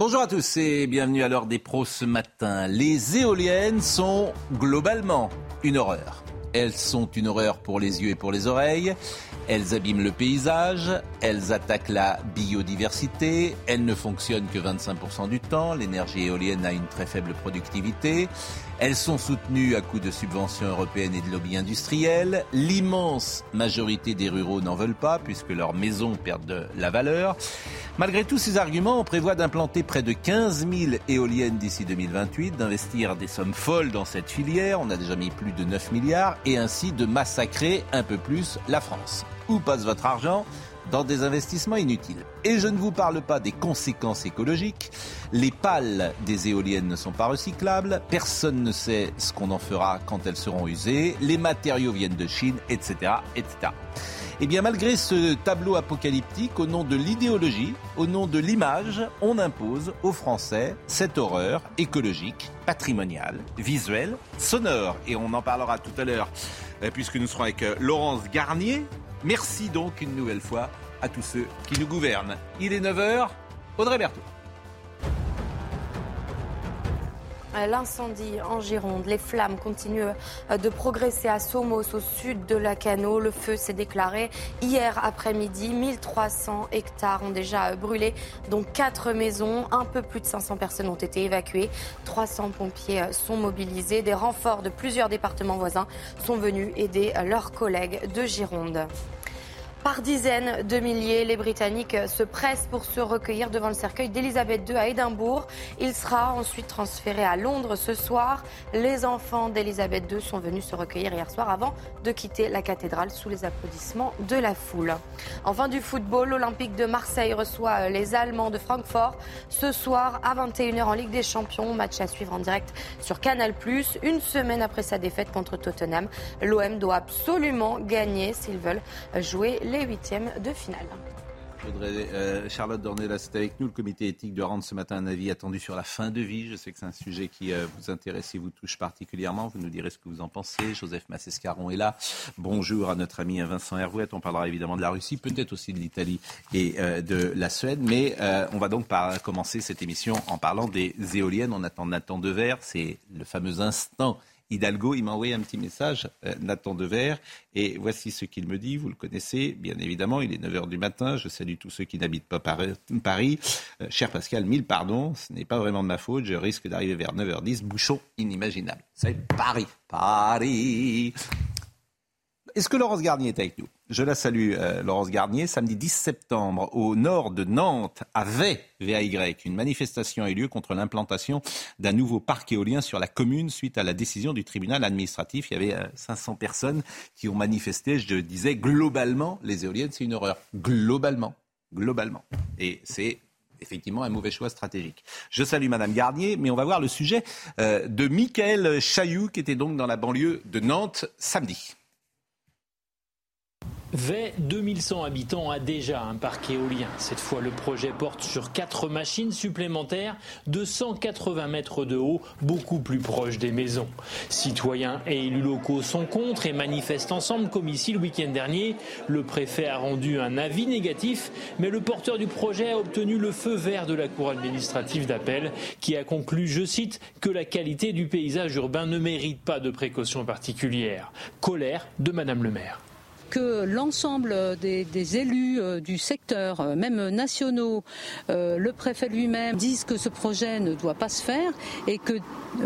Bonjour à tous et bienvenue à l'heure des pros ce matin. Les éoliennes sont globalement une horreur. Elles sont une horreur pour les yeux et pour les oreilles. Elles abîment le paysage, elles attaquent la biodiversité, elles ne fonctionnent que 25% du temps, l'énergie éolienne a une très faible productivité, elles sont soutenues à coups de subventions européennes et de lobby industriels. L'immense majorité des ruraux n'en veulent pas puisque leurs maisons perdent de la valeur. Malgré tous ces arguments, on prévoit d'implanter près de 15 000 éoliennes d'ici 2028, d'investir des sommes folles dans cette filière, on a déjà mis plus de 9 milliards, et ainsi de massacrer un peu plus la France. Où passe votre argent? Dans des investissements inutiles. Et je ne vous parle pas des conséquences écologiques. Les pales des éoliennes ne sont pas recyclables. Personne ne sait ce qu'on en fera quand elles seront usées. Les matériaux viennent de Chine, etc., etc. Eh bien, malgré ce tableau apocalyptique, au nom de l'idéologie, au nom de l'image, on impose aux Français cette horreur écologique, patrimoniale, visuelle, sonore. Et on en parlera tout à l'heure, euh, puisque nous serons avec euh, Laurence Garnier. Merci donc une nouvelle fois à tous ceux qui nous gouvernent. Il est 9h, Audrey Berthaud. L'incendie en Gironde, les flammes continuent euh, de progresser à Somos, au sud de la Cano. Le feu s'est déclaré hier après-midi. 1300 hectares ont déjà brûlé, dont 4 maisons. Un peu plus de 500 personnes ont été évacuées. 300 pompiers euh, sont mobilisés. Des renforts de plusieurs départements voisins sont venus aider leurs collègues de Gironde. Par dizaines de milliers, les Britanniques se pressent pour se recueillir devant le cercueil d'Elisabeth II à Édimbourg. Il sera ensuite transféré à Londres ce soir. Les enfants d'Elisabeth II sont venus se recueillir hier soir avant de quitter la cathédrale sous les applaudissements de la foule. Enfin du football, l'Olympique de Marseille reçoit les Allemands de Francfort ce soir à 21h en Ligue des Champions. Match à suivre en direct sur Canal+. Une semaine après sa défaite contre Tottenham, l'OM doit absolument gagner s'ils veulent jouer les huitièmes de finale. Euh, Charlotte Dornelas c'est avec nous. Le comité éthique de rendre ce matin un avis attendu sur la fin de vie. Je sais que c'est un sujet qui euh, vous intéresse et vous touche particulièrement. Vous nous direz ce que vous en pensez. Joseph Massescaron est là. Bonjour à notre ami Vincent Hervouette. On parlera évidemment de la Russie, peut-être aussi de l'Italie et euh, de la Suède. Mais on va donc commencer cette émission en parlant des éoliennes. On attend Nathan Dever. C'est le fameux instant Hidalgo, il m'a envoyé un petit message, euh, Nathan Dever, et voici ce qu'il me dit. Vous le connaissez, bien évidemment, il est 9h du matin. Je salue tous ceux qui n'habitent pas Paris. Euh, cher Pascal, mille pardons, ce n'est pas vraiment de ma faute. Je risque d'arriver vers 9h10, bouchon inimaginable. C'est Paris, Paris. Est-ce que Laurence Garnier est avec nous? Je la salue, euh, Laurence Garnier. Samedi 10 septembre, au nord de Nantes, à Vay, VAY, une manifestation a eu lieu contre l'implantation d'un nouveau parc éolien sur la commune suite à la décision du tribunal administratif. Il y avait 500 euh, personnes qui ont manifesté. Je disais globalement, les éoliennes, c'est une horreur. Globalement. Globalement. Et c'est effectivement un mauvais choix stratégique. Je salue Madame Garnier, mais on va voir le sujet euh, de Michael Chailloux, qui était donc dans la banlieue de Nantes samedi. VAY, 2100 habitants, a déjà un parc éolien. Cette fois, le projet porte sur quatre machines supplémentaires de 180 mètres de haut, beaucoup plus proches des maisons. Citoyens et élus locaux sont contre et manifestent ensemble comme ici le week-end dernier. Le préfet a rendu un avis négatif, mais le porteur du projet a obtenu le feu vert de la Cour administrative d'appel qui a conclu, je cite, que la qualité du paysage urbain ne mérite pas de précautions particulières. Colère de Madame le maire. Que l'ensemble des, élus du secteur, même nationaux, le préfet lui-même, disent que ce projet ne doit pas se faire et que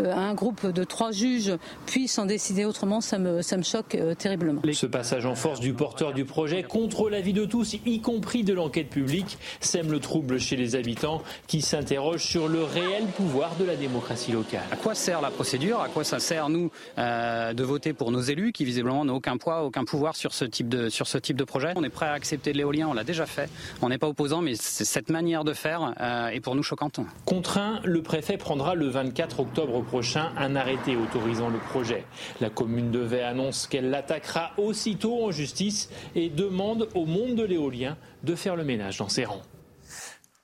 un groupe de trois juges puisse en décider autrement, ça me, ça me choque terriblement. Ce passage en force du porteur du projet contre l'avis de tous, y compris de l'enquête publique, sème le trouble chez les habitants qui s'interrogent sur le réel pouvoir de la démocratie locale. À quoi sert la procédure? À quoi ça sert, nous, euh, de voter pour nos élus qui, visiblement, n'ont aucun poids, aucun pouvoir sur ce type de, sur ce type de projet On est prêt à accepter de l'éolien, on l'a déjà fait. On n'est pas opposant, mais cette manière de faire euh, est pour nous choquante. Contraint, le préfet prendra le 24 octobre prochain un arrêté autorisant le projet. La commune de Vey annonce qu'elle l'attaquera aussitôt en justice et demande au monde de l'éolien de faire le ménage dans ses rangs.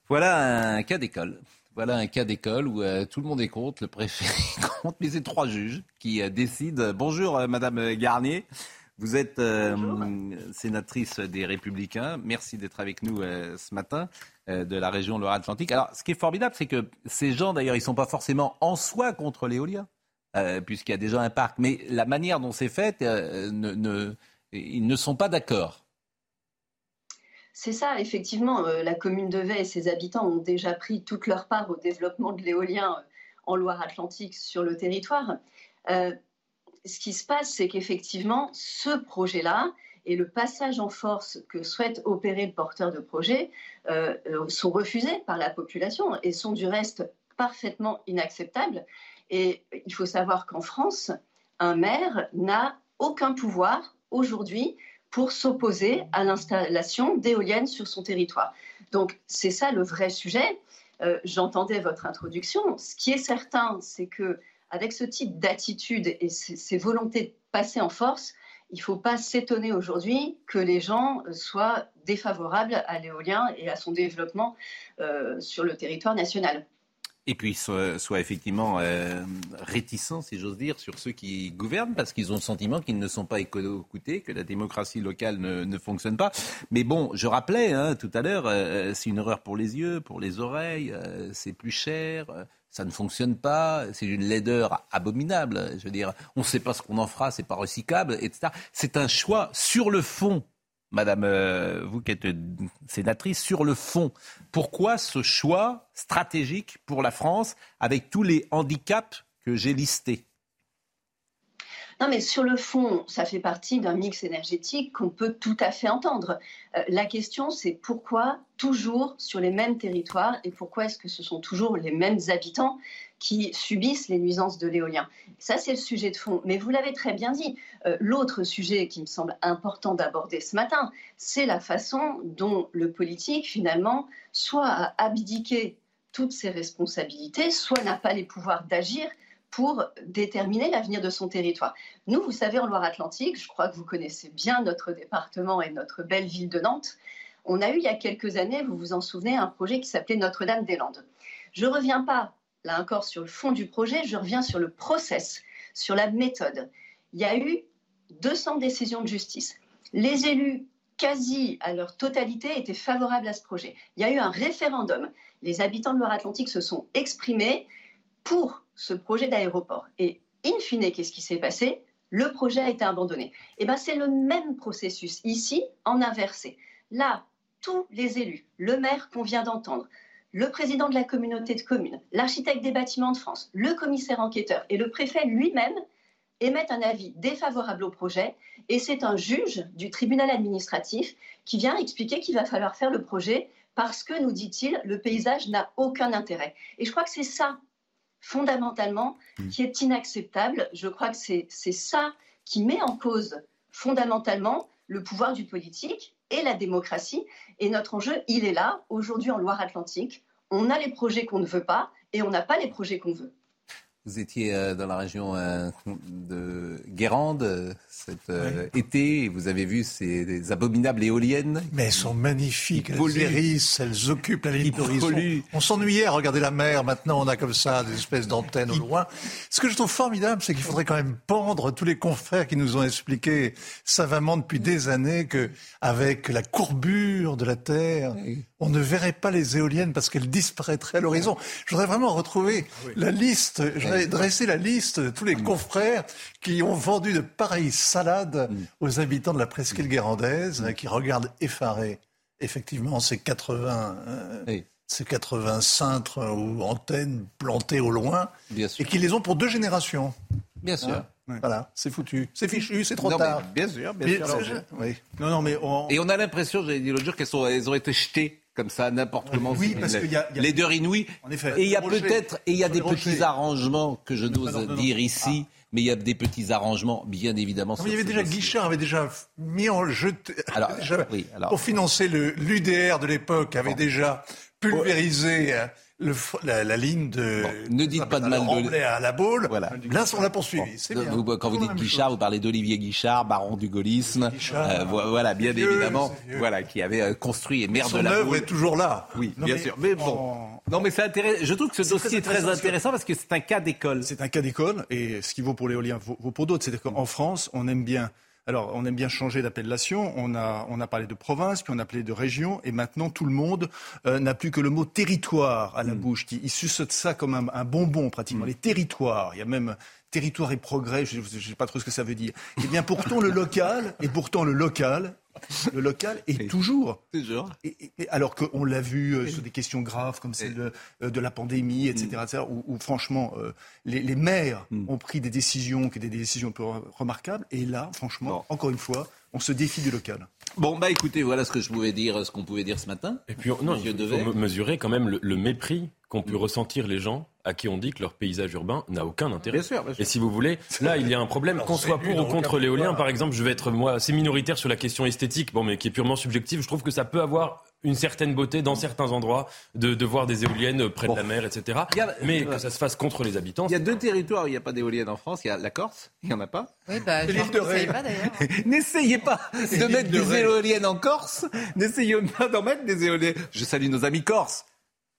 Voilà un cas d'école. Voilà un cas d'école où euh, tout le monde est contre, le préfet est contre, mais c'est trois juges qui euh, décident. Bonjour, euh, Madame Garnier. Vous êtes sénatrice des Républicains. Merci d'être avec nous ce matin de la région Loire-Atlantique. Alors, ce qui est formidable, c'est que ces gens, d'ailleurs, ils ne sont pas forcément en soi contre l'éolien, puisqu'il y a déjà un parc. Mais la manière dont c'est fait, ne, ils ne sont pas d'accord. C'est ça, effectivement, euh, la commune de Vey et ses habitants ont déjà pris toute leur part au développement de l'éolien euh, en Loire-Atlantique sur le territoire. Euh, ce qui se passe, c'est qu'effectivement, ce projet-là et le passage en force que souhaite opérer le porteur de projet sont refusés par la population et sont du reste parfaitement inacceptables. Et il faut savoir qu'en France, un maire n'a aucun pouvoir aujourd'hui pour s'opposer à l'installation d'éoliennes sur son territoire. Donc c'est ça le vrai sujet. Euh, j'entendais votre introduction. Ce qui est certain, c'est que avec ce type d'attitude et ces, volontés de passer en force, il ne faut pas s'étonner aujourd'hui que les gens soient défavorables à l'éolien et à son développement euh, sur le territoire national et puis soit, effectivement euh, réticents, si j'ose dire, sur ceux qui gouvernent, parce qu'ils ont le sentiment qu'ils ne sont pas écoutés, que la démocratie locale ne, fonctionne pas. Mais bon, je rappelais hein, tout à l'heure, euh, c'est une erreur pour les yeux, pour les oreilles, c'est plus cher. Ça ne fonctionne pas, c'est une laideur abominable. Je veux dire, on ne sait pas ce qu'on en fera, c'est pas recyclable, etc. C'est un choix sur le fond Madame, euh, vous qui êtes sénatrice, sur le fond, pourquoi ce choix stratégique pour la France avec tous les handicaps que j'ai listés? Non, mais sur le fond, ça fait partie d'un mix énergétique qu'on peut tout à fait entendre. Euh, la question, c'est pourquoi toujours sur les mêmes territoires et pourquoi est-ce que ce sont toujours les mêmes habitants qui subissent les nuisances de l'éolien? Ça, c'est le sujet de fond. Mais vous l'avez très bien dit. Euh, l'autre sujet qui me semble important d'aborder ce matin, c'est la façon dont le politique, finalement, soit a abdiqué toutes ses responsabilités, soit n'a pas les pouvoirs d'agir pour déterminer l'avenir de son territoire. Nous, vous savez, en Loire-Atlantique, je crois que vous connaissez bien notre département et notre belle ville de Nantes, on a eu il y a quelques années, vous vous en souvenez, un projet qui s'appelait Notre-Dame-des-Landes. Je ne reviens pas là encore sur le fond du projet, je reviens sur le process, sur la méthode. Il y a eu 200 décisions de justice. Les élus, quasi à leur totalité, étaient favorables à ce projet. Il y a eu un référendum. Les habitants de Loire-Atlantique se sont exprimés pour ce projet d'aéroport. Et in fine, qu'est-ce qui s'est passé? Le projet a été abandonné. Et eh ben, c'est le même processus ici, en inversé. Là, tous les élus, le maire qu'on vient d'entendre, le président de la communauté de communes, l'architecte des bâtiments de France, le commissaire enquêteur et le préfet lui-même émettent un avis défavorable au projet et c'est un juge du tribunal administratif qui vient expliquer qu'il va falloir faire le projet parce que, nous dit-il, le paysage n'a aucun intérêt. Et je crois que c'est ça, fondamentalement, mmh. qui est inacceptable. Je crois que c'est ça qui met en cause fondamentalement le pouvoir du politique et la démocratie. Et notre enjeu, il est là, aujourd'hui en Loire-Atlantique. On a les projets qu'on ne veut pas et on n'a pas les projets qu'on veut. Vous étiez euh, dans la région euh, de Guérande euh, cet été et vous avez vu ces abominables éoliennes. Mais elles sont magnifiques, elles hérissent, elles occupent la ligne d'horizon. On s'ennuyait à regarder la mer, maintenant on a comme ça des espèces d'antennes au loin. Ce que je trouve formidable, c'est qu'il faudrait quand même pendre tous les confrères qui nous ont expliqué savamment depuis des années que avec la courbure de la Terre, on ne verrait pas les éoliennes parce qu'elles disparaîtraient à l'horizon. Je voudrais vraiment retrouver la liste dresser la liste de tous les mm. confrères qui ont vendu de pareilles salades mm. aux habitants de la presqu'île guérandaise, qui regardent effarés, effectivement, ces 80, euh, ces 80 cintres ou antennes plantées au loin, et qui les ont pour deux générations. Bien sûr. Hein voilà, c'est foutu, c'est fichu, c'est trop tard. bien sûr, bien sûr. oui. Non, non, mais Et on a l'impression, j'avais dit l'autre jour, qu'elles elles ont été jetées comme ça n'importe comment. Oui, parce qu'il y a, les deux inouïs. En effet. Et il y a peut-être et il y a des petits arrangements que je n'ose dire ici. Ah. Mais il y a des petits arrangements, bien évidemment. il y avait déjà Guichard avait déjà mis en jeu alors, pour financer le l'UDR de l'époque avait déjà pulvérisé euh, la, ligne de. ne dites pas de mal de. à la boule. Voilà. Là, on l'a poursuivi. quand vous dites Guichard, vous parlez d'Olivier Guichard, baron du gaullisme. Euh, voilà, bien évidemment. Voilà, qui avait euh, construit et maire de la œuvre est toujours là. Oui, bien sûr. Mais bon. Non, mais c'est intéressant. Je trouve que ce dossier est très intéressant parce que c'est un cas d'école. C'est un cas d'école et ce qui vaut pour l'éolien vaut pour d'autres. C'est-à-dire qu'en France, on aime bien alors, on aime bien changer d'appellation. On a, on a parlé de province, puis on a parlé de région, et maintenant tout le monde euh, n'a plus que le mot territoire à la mm. bouche. Il, suçote ça comme un, bonbon pratiquement. Mm. Les territoires. Il y a même territoire et progrès. Je ne sais pas trop ce que ça veut dire. Eh bien, pourtant le local, et pourtant le local le local est toujours. Toujours. Et, alors qu'on l'a vu euh, sur des questions graves comme celle de, euh, de la pandémie, etc., mm. où, franchement, euh, les, maires mm. ont pris des décisions, qui étaient des décisions peu remarquables. Et là, franchement, encore une fois, on se défie du local. Bon, bah écoutez, voilà ce que je pouvais dire, ce qu'on pouvait dire ce matin. Et puis, non, il faut mesurer quand même le, mépris qu'ont pu mm. ressentir les gens à qui on dit que leur paysage urbain n'a aucun intérêt. Bien sûr, Et si vous voulez, là, il y a un problème, qu'on soit pour ou contre l'éolien, par exemple, je vais être, moi, assez minoritaire sur la question esthétique, bon, mais qui est purement subjective, je trouve que ça peut avoir une certaine beauté dans certains endroits de, de voir des éoliennes près de la mer, etc. mais que ça se fasse contre les habitants. Il y a deux territoires où il n'y a pas d'éoliennes en France. Il y a la Corse, il n'y en a pas. Oui, bah, je ne pas d'ailleurs. N'essayez pas de mettre des éoliennes en Corse. N'essayez pas d'en mettre des éoliennes. Je salue nos amis corses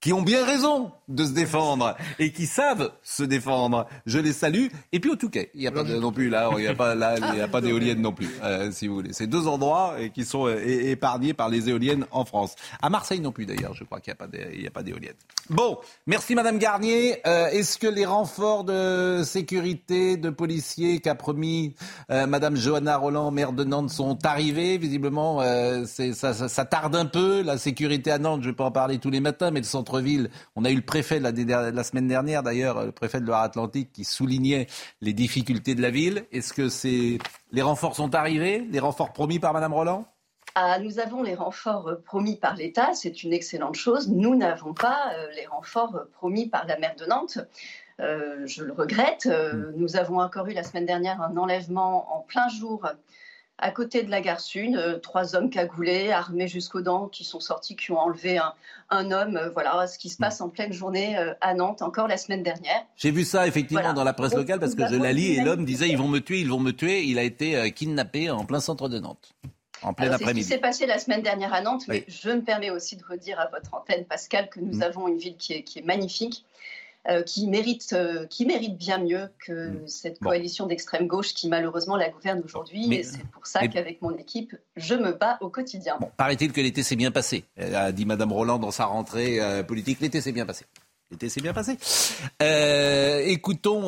qui ont bien raison de se défendre et qui savent se défendre. Je les salue. Et puis au Touquet, il n'y a pas de, non plus là, il n'y a pas pas d'éoliennes non plus, euh, si vous voulez. C'est deux endroits qui sont euh, épargnés par les éoliennes en France. À Marseille non plus d'ailleurs, je crois qu'il n'y a pas d'éoliennes. Bon, merci Madame Garnier. Euh, est-ce que les renforts de sécurité, de policiers qu'a promis Madame Johanna Roland, maire de Nantes, sont arrivés? Visiblement, ça, tarde un peu. La sécurité à Nantes, je pas en parler tous les matins, mais le centre ville On a eu le préfet la, la semaine dernière, d'ailleurs, le préfet de Loire-Atlantique, qui soulignait les difficultés de la ville. Est-ce que c'est les renforts sont arrivés, les renforts promis par Madame Roland? Ah, nous avons les renforts euh, promis par l'État, c'est une excellente chose. Nous n'avons pas euh, les renforts euh, promis par la maire de Nantes. je le regrette. Hmm. nous avons encore eu la semaine dernière un enlèvement en plein jour à côté de la gare Sud, euh, trois hommes cagoulés, armés jusqu'aux dents, qui sont sortis, qui ont enlevé un, homme. Euh, voilà ce qui se passe en pleine journée euh, à Nantes, encore la semaine dernière. J'ai vu ça effectivement dans la presse locale parce que je la lis et l'homme disait ils vont me tuer, ils vont me tuer. Il a été kidnappé en plein centre de Nantes. En plein après-midi. C'est ce qui s'est passé la semaine dernière à Nantes, mais je me permets aussi de redire à votre antenne, Pascal, que nous mm. avons une ville qui est magnifique, euh, qui, mérite, euh, qui mérite bien mieux que mm. cette coalition d'extrême gauche qui malheureusement la gouverne aujourd'hui. Et c'est pour ça qu'avec mon équipe, je me bats au quotidien. Bon, paraît-il que l'été s'est bien passé, a dit Madame Roland dans sa rentrée euh, politique. L'été s'est bien passé. L'été s'est bien passé. écoutons,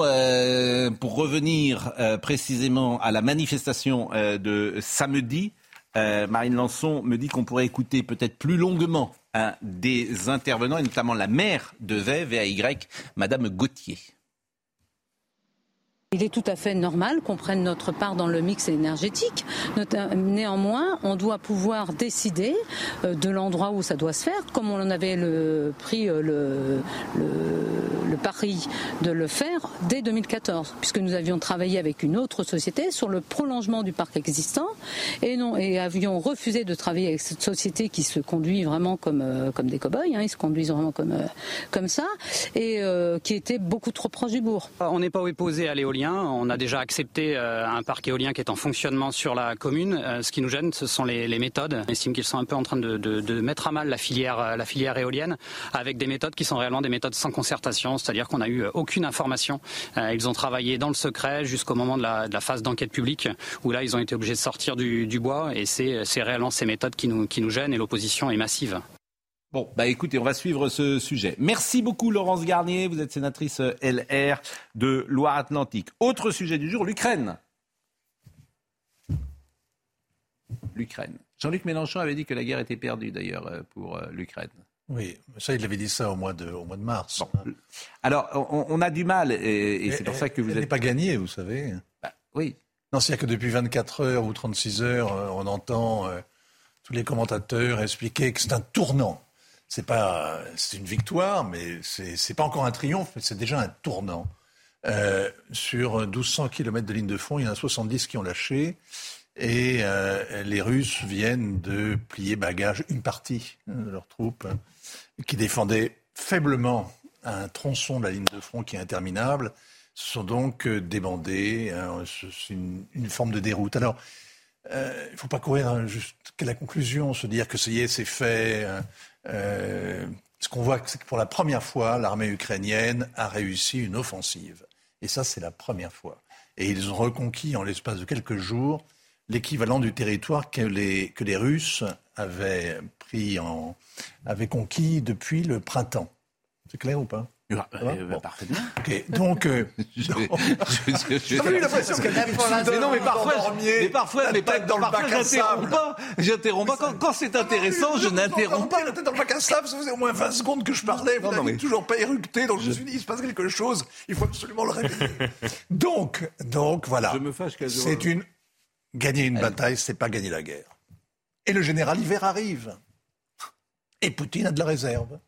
pour revenir précisément à la manifestation de samedi, Marine Lançon me dit qu'on pourrait écouter peut-être plus longuement des intervenants, et notamment la maire de VAY, Madame Gauthier. Il est tout à fait normal qu'on prenne notre part dans le mix énergétique. Néanmoins, on doit pouvoir décider euh, de l'endroit où ça doit se faire, comme on avait pris euh, le, le, pari de le faire dès 2014, puisque nous avions travaillé avec une autre société sur le prolongement du parc existant et, non, et avions refusé de travailler avec cette société qui se conduit vraiment comme, euh, comme des cow-boys, hein, ils se conduisent vraiment comme, comme ça, et qui était beaucoup trop proche du bourg. On n'est pas opposé à l'éolien on a déjà accepté euh, un parc éolien qui est en fonctionnement sur la commune. Euh, ce qui nous gêne, ce sont les, méthodes. On estime qu'ils sont un peu en train de, mettre à mal la filière, euh, la filière éolienne avec des méthodes qui sont réellement des méthodes sans concertation, c'est-à-dire qu'on n'a eu aucune information. Ils ont travaillé dans le secret jusqu'au moment de la, phase d'enquête publique où là, ils ont été obligés de sortir du, bois et c'est réellement ces méthodes qui nous gênent et l'opposition est massive. Bon, bah écoutez, on va suivre ce sujet. Merci beaucoup Laurence Garnier, vous êtes sénatrice LR de Loire-Atlantique. Autre sujet du jour, l'Ukraine. L'Ukraine. Jean-Luc Mélenchon avait dit que la guerre était perdue d'ailleurs euh, pour euh, l'Ukraine. Oui, ça, il avait dit ça au mois de, au mois de mars. Alors, on, a du mal, et, c'est pour ça que vous n'êtes pas gagné, vous savez. Bah, oui. Non, c'est-à-dire que depuis 24 heures ou 36 heures, euh, on entend tous les commentateurs expliquer que c'est un tournant c'est pas, c'est une victoire, mais c'est, c'est pas encore un triomphe, mais c'est déjà un tournant. Euh, sur 1200 km de ligne de front, il y en a 70 qui ont lâché. Et euh, les Russes viennent de plier bagage une partie de leurs troupes qui défendaient faiblement un tronçon de la ligne de front qui est interminable. Ce sont donc euh, débandés. c'est une, une, forme de déroute. Alors, il ne faut pas courir jusqu'à la conclusion, se dire que ça y est, c'est fait. Euh, ce qu'on voit, c'est que pour la première fois, l'armée ukrainienne a réussi une offensive. Et ça, c'est la première fois. Et ils ont reconquis en l'espace de quelques jours l'équivalent du territoire que les, Russes avaient, pris en, avaient conquis depuis le printemps. C'est clair ou pas? Ah, euh, bon. Parfaitement. Donc. Euh, J'ai eu l'impression que non, mais parfois, mais parfois, mais pas dans le bac à sable. Pas, j'interromps pas. Quand, quand c'est intéressant, je n'interromps pas. La tête dans le bac à sable, ça faisait au moins 20 secondes que je parlais. Vous n'avez toujours pas éructé, donc je me suis dit, il se passe quelque chose. Il faut absolument le réveiller. donc, donc voilà. Je me fâche C'est une gagner une bataille, c'est pas gagner la guerre. Et le général hiver arrive. Et Poutine a de la réserve.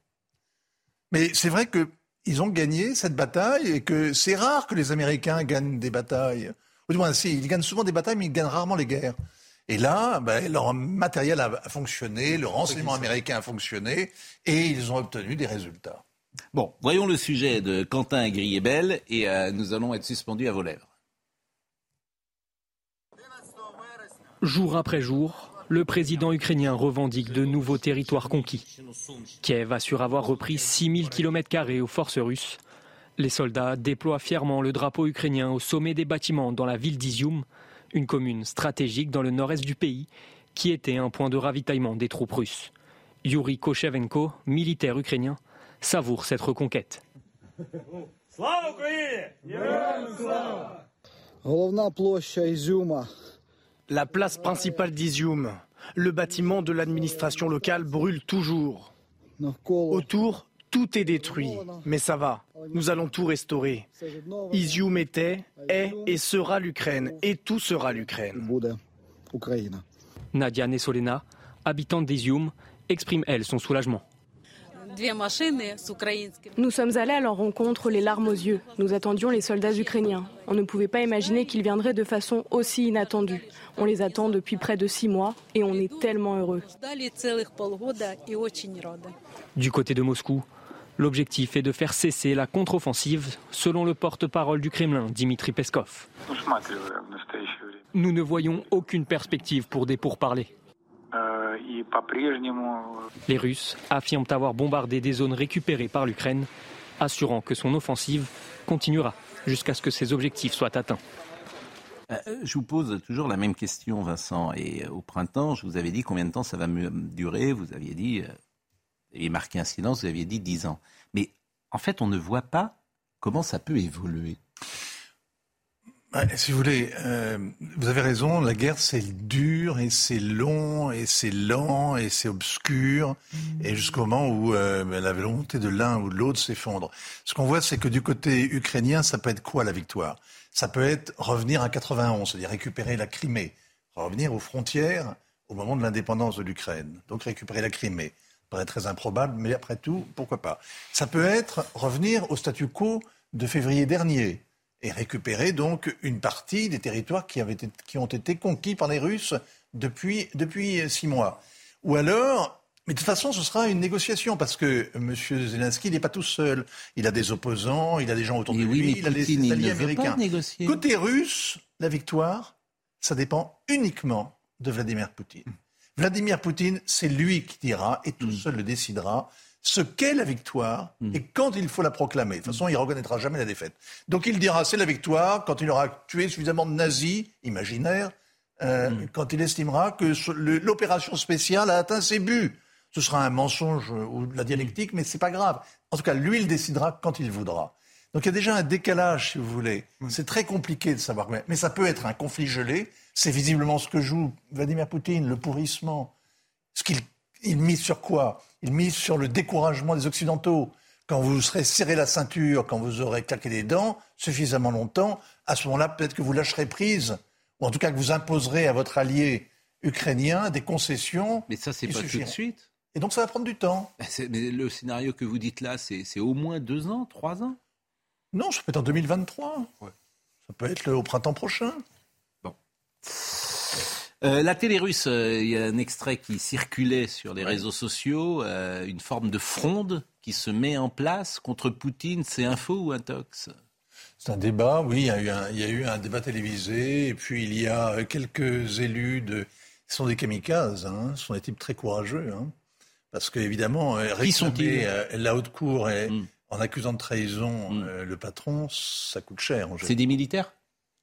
Mais c'est vrai que ils ont gagné cette bataille et que c'est rare que les Américains gagnent des batailles. Ou du moins, si, ils gagnent souvent des batailles, mais ils gagnent rarement les guerres. Et là, ben, leur matériel a fonctionné, le renseignement américain a fonctionné, et ils ont obtenu des résultats. Bon, voyons le sujet de Quentin Griebel, et euh, nous allons être suspendus à vos lèvres. Jour après jour, le président ukrainien revendique de nouveaux territoires conquis. Kiev assure avoir repris 6000 km aux forces russes. Les soldats déploient fièrement le drapeau ukrainien au sommet des bâtiments dans la ville d'Izium, une commune stratégique dans le nord-est du pays, qui était un point de ravitaillement des troupes russes. Yuri Kochevenko, militaire ukrainien, savoure cette reconquête. La place principale d'Izium, le bâtiment de l'administration locale brûle toujours. Autour, tout est détruit, mais ça va, nous allons tout restaurer. Izium était, est et sera l'Ukraine, et tout sera l'Ukraine. Nadia Nesolena, habitante d'Izium, exprime elle son soulagement. Nous sommes allés à leur rencontre les larmes aux yeux. Nous attendions les soldats ukrainiens. On ne pouvait pas imaginer qu'ils viendraient de façon aussi inattendue. On les attend depuis près de six mois et on est tellement heureux. Du côté de Moscou, l'objectif est de faire cesser la contre-offensive, selon le porte-parole du Kremlin, Dimitri Peskov. Nous ne voyons aucune perspective pour des pourparlers. Euh, Les Russes affirment avoir bombardé des zones récupérées par l'Ukraine, assurant que son offensive continuera jusqu'à ce que ses objectifs soient atteints. Euh, je vous pose toujours la même question, Vincent. Et euh, au printemps, je vous avais dit combien de temps ça va durer. Vous aviez dit, vous aviez marqué un silence, vous aviez dit 10 ans. Mais en fait, on ne voit pas comment ça peut évoluer si vous voulez, euh, vous avez raison, la guerre c'est dur et c'est long et c'est lent et c'est obscur et jusqu'au moment où euh, ben, la volonté de l'un ou de l'autre s'effondre. Ce qu'on voit c'est que du côté ukrainien, ça peut être quoi la victoire? Ça peut être revenir à 91, c'est-à-dire récupérer la Crimée, revenir aux frontières au moment de l'indépendance de l'Ukraine, donc récupérer la Crimée. Ça paraît très improbable, mais après tout, pourquoi pas? Ça peut être revenir au statu quo de février dernier, et récupérer donc une partie des territoires qui, avaient qui ont été conquis par les Russes depuis, depuis six mois. Ou alors, mais de toute façon, ce sera une négociation parce que M. Zelensky n'est pas tout seul. Il a des opposants, il a des gens autour de lui, il a des alliés américains. Côté russe, la victoire, ça dépend uniquement de Vladimir Poutine. Vladimir Poutine, c'est lui qui dira, et tout mm. seul le décidera, ce qu'est la victoire hmm. et quand il faut la proclamer. De toute façon, il ne reconnaîtra jamais la défaite. Donc il dira c'est la victoire quand il aura tué suffisamment de nazis imaginaires, euh, hmm. quand il estimera que l'opération spéciale a atteint ses buts. ce sera un mensonge ou de la dialectique, mais c'est pas grave. En tout cas, lui, il décidera quand il voudra. Donc il y a déjà un décalage, si vous voulez. C'est très compliqué de savoir. Mais ça peut être un conflit gelé. C'est visiblement ce que joue Vladimir Poutine, le pourrissement. Ce qu'il il mise sur quoi? Il mise sur le découragement des Occidentaux. Quand vous serez serré la ceinture, quand vous aurez claqué les dents suffisamment longtemps, à ce moment-là, peut-être que vous lâcherez prise, ou en tout cas que vous imposerez à votre allié ukrainien des concessions. Mais ça, c'est pas tout de suite. Et donc ça va prendre du temps. Mais le scénario que vous dites là, c'est au moins deux ans, trois ans? Non, ça peut être en 2023. Ça peut être au printemps prochain. Euh, la télé russe, euh, il y a un extrait qui circulait sur les réseaux sociaux, euh, une forme de fronde qui se met en place contre Poutine. C'est un faux ou un tox? C'est un débat, oui, il y, a eu un, il y, a eu un, débat télévisé, et puis il y a quelques élus de... Ce sont des kamikazes, hein, ce sont des types très courageux. Hein. Parce qu'évidemment, sont-ils? euh, la haute cour hmm. en accusant de trahison hmm. le patron, ça coûte cher. C'est des militaires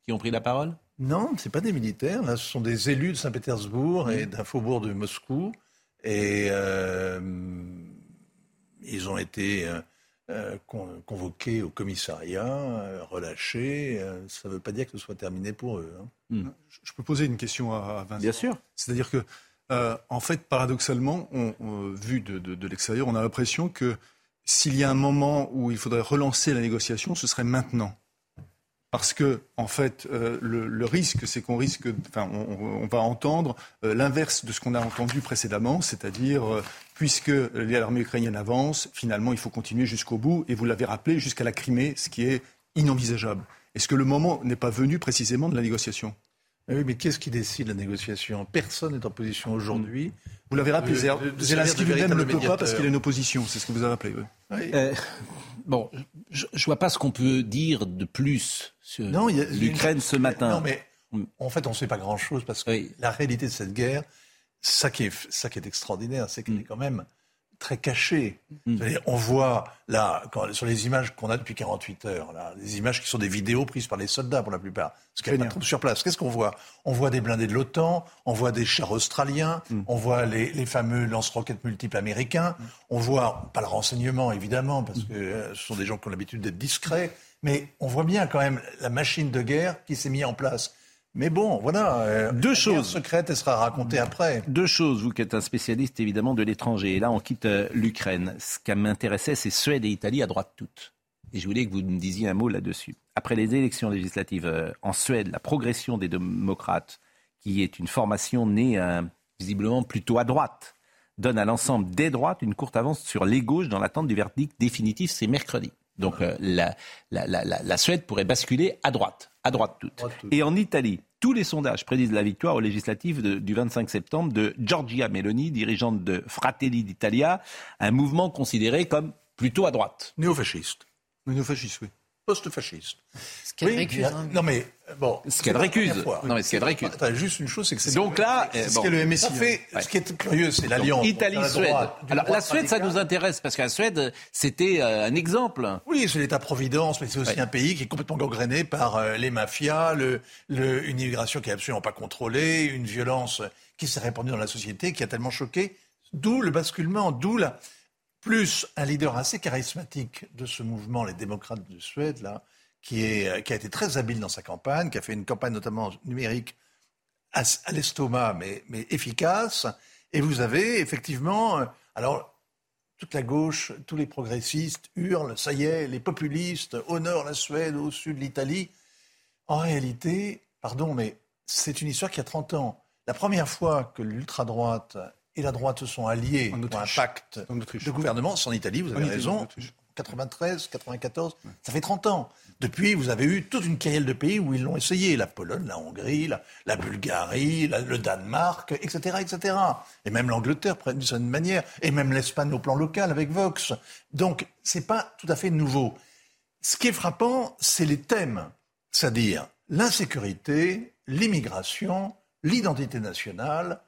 qui ont pris la parole? Non, ce pas des militaires. Là, ce sont des élus de Saint-Pétersbourg et hmm. d'un faubourg de Moscou. Et ils ont été convoqués au commissariat, relâchés. ça ne veut pas dire que ce soit terminé pour eux. Hein. Je peux poser une question à Vincent Bien sûr. C'est-à-dire que euh, en fait, paradoxalement, vu de, l'extérieur, on a l'impression que s'il y a un moment où il faudrait relancer la négociation, ce serait maintenant. Parce que, en fait, euh, le, risque, c'est qu'on risque, enfin, on, va entendre euh, l'inverse de ce qu'on a entendu précédemment, c'est-à-dire, puisque l'armée ukrainienne avance, finalement, il faut continuer jusqu'au bout, et vous l'avez rappelé, jusqu'à la Crimée, ce qui est inenvisageable. Est-ce que le moment n'est pas venu précisément de la négociation? Oui, mais qu'est-ce qui décide la négociation? Personne n'est en position aujourd'hui. Vous l'avez rappelé, Zelensky lui-même ne le peut pas parce qu'il est une opposition, c'est ce que vous avez rappelé. Euh, bon, je ne vois pas ce qu'on peut dire de plus sur l'Ukraine ce matin. Non, mais en fait, on ne sait pas grand-chose parce que la réalité de cette guerre, ça qui est, ça qui est extraordinaire, c'est qu'elle mm. est quand même très caché. Hmm. On voit là, sur les images qu'on a depuis 48 heures, là, des images qui sont des vidéos prises par les soldats pour la plupart, ce qui pas sur place. Qu'est-ce qu'on voit? On voit des blindés de l'OTAN, on voit des chars australiens, hmm. on voit les, fameux lance-roquettes multiples américains, hmm. on voit, pas le renseignement évidemment, parce que euh, ce sont des gens qui ont l'habitude d'être discrets, mais on voit bien quand même la machine de guerre qui s'est mise en place. Mais bon, voilà. Euh, Deux choses. secrètes, elle sera racontée après. Deux choses. Vous qui êtes un spécialiste évidemment de l'étranger. Et là, on quitte euh, l'Ukraine. Ce qui m'intéressait, c'est Suède et Italie à droite toutes. Et je voulais que vous me disiez un mot là-dessus. Après les élections législatives euh, en Suède, la progression des démocrates, qui est une formation née visiblement plutôt à droite, donne à l'ensemble des droites une courte avance sur les gauches dans l'attente du verdict définitif. C'est mercredi. Donc la, la, la, la Suède pourrait basculer à droite à droite toute. Et en Italie, tous les sondages prédisent la victoire aux législatives du 25 septembre de Giorgia Meloni, dirigeante de Fratelli d'Italia, un mouvement considéré comme plutôt à droite. Néofasciste. Néofasciste, oui post-fasciste. Ce qu'elle récuse. Hein. Non mais bon. Ce qu'elle récuse. Non mais ce qu'elle récuse. juste une chose, c'est que c'est. Donc là, ce bon. le MSI. Fait, Ce qui est curieux, c'est l'alliance. Italie-Suède. Alors la Suède, ça nous intéresse parce que la Suède, c'était euh, un exemple. Oui, c'est l'État-providence, mais c'est aussi un pays qui est complètement gangréné par euh, les mafias, le, le, une immigration qui est absolument pas contrôlée, une violence qui s'est répandue dans la société, qui a tellement choqué. D'où le basculement, d'où la plus un leader assez charismatique de ce mouvement, les démocrates de Suède, là, qui, est, qui a été très habile dans sa campagne, qui a fait une campagne notamment numérique à, l'estomac, mais, mais efficace. Et vous avez effectivement, euh, alors, toute la gauche, tous les progressistes hurlent, ça y est, les populistes, au nord la Suède, au sud l'Italie. En réalité, pardon, mais c'est une histoire qui a 30 ans. La première fois que l'ultra-droite et la droite se sont alliés pour un pacte de gouvernement. C'est en Italie, vous avez raison. 93, 94, ça fait 30 ans. Depuis, vous avez eu toute une carrière de pays où ils l'ont essayé. La Pologne, la Hongrie, la, Bulgarie, le Danemark, etc., etc. Et même l'Angleterre, d'une certaine manière. Et même l'Espagne au plan local avec Vox. Donc, c'est pas tout à fait nouveau. Ce qui est frappant, c'est les thèmes. C'est-à-dire l'insécurité, l'immigration, l'identité nationale,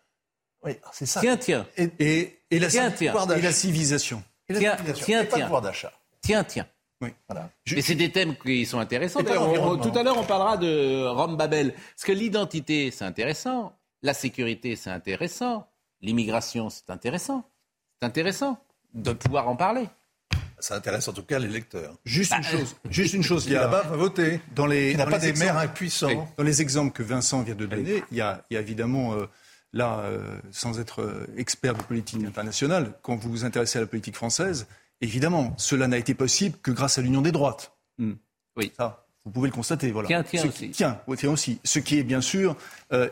oui, c'est ça. Tiens, tiens. Et, et, la, tiens, tiens. et la civilisation. Et la tiens, civilisation. tiens, et pas tiens. pouvoir d'achat. Tiens, tiens. Oui, voilà. Mais c'est des thèmes qui sont intéressants. tout à l'heure, on parlera de Rome Babel. Parce que l'identité, c'est intéressant. La sécurité, c'est intéressant. L'immigration, c'est intéressant. C'est intéressant de pouvoir en parler. Ça intéresse en tout cas les lecteurs. Juste une bah, chose. Juste une chose. Il y a là-bas va voter. Dans les, il n'y a pas des maires impuissants. Dans les exemples que Vincent vient de donner, il y a, il y a évidemment euh, là, euh, sans être euh, expert de politique internationale, quand vous vous intéressez à la politique française, évidemment, cela n'a été possible que grâce à l'union des droites. Hmm. Oui. Ça, vous pouvez le constater. Voilà. Tiens, tiens ce aussi. tiens, tiens aussi. Ce qui est bien sûr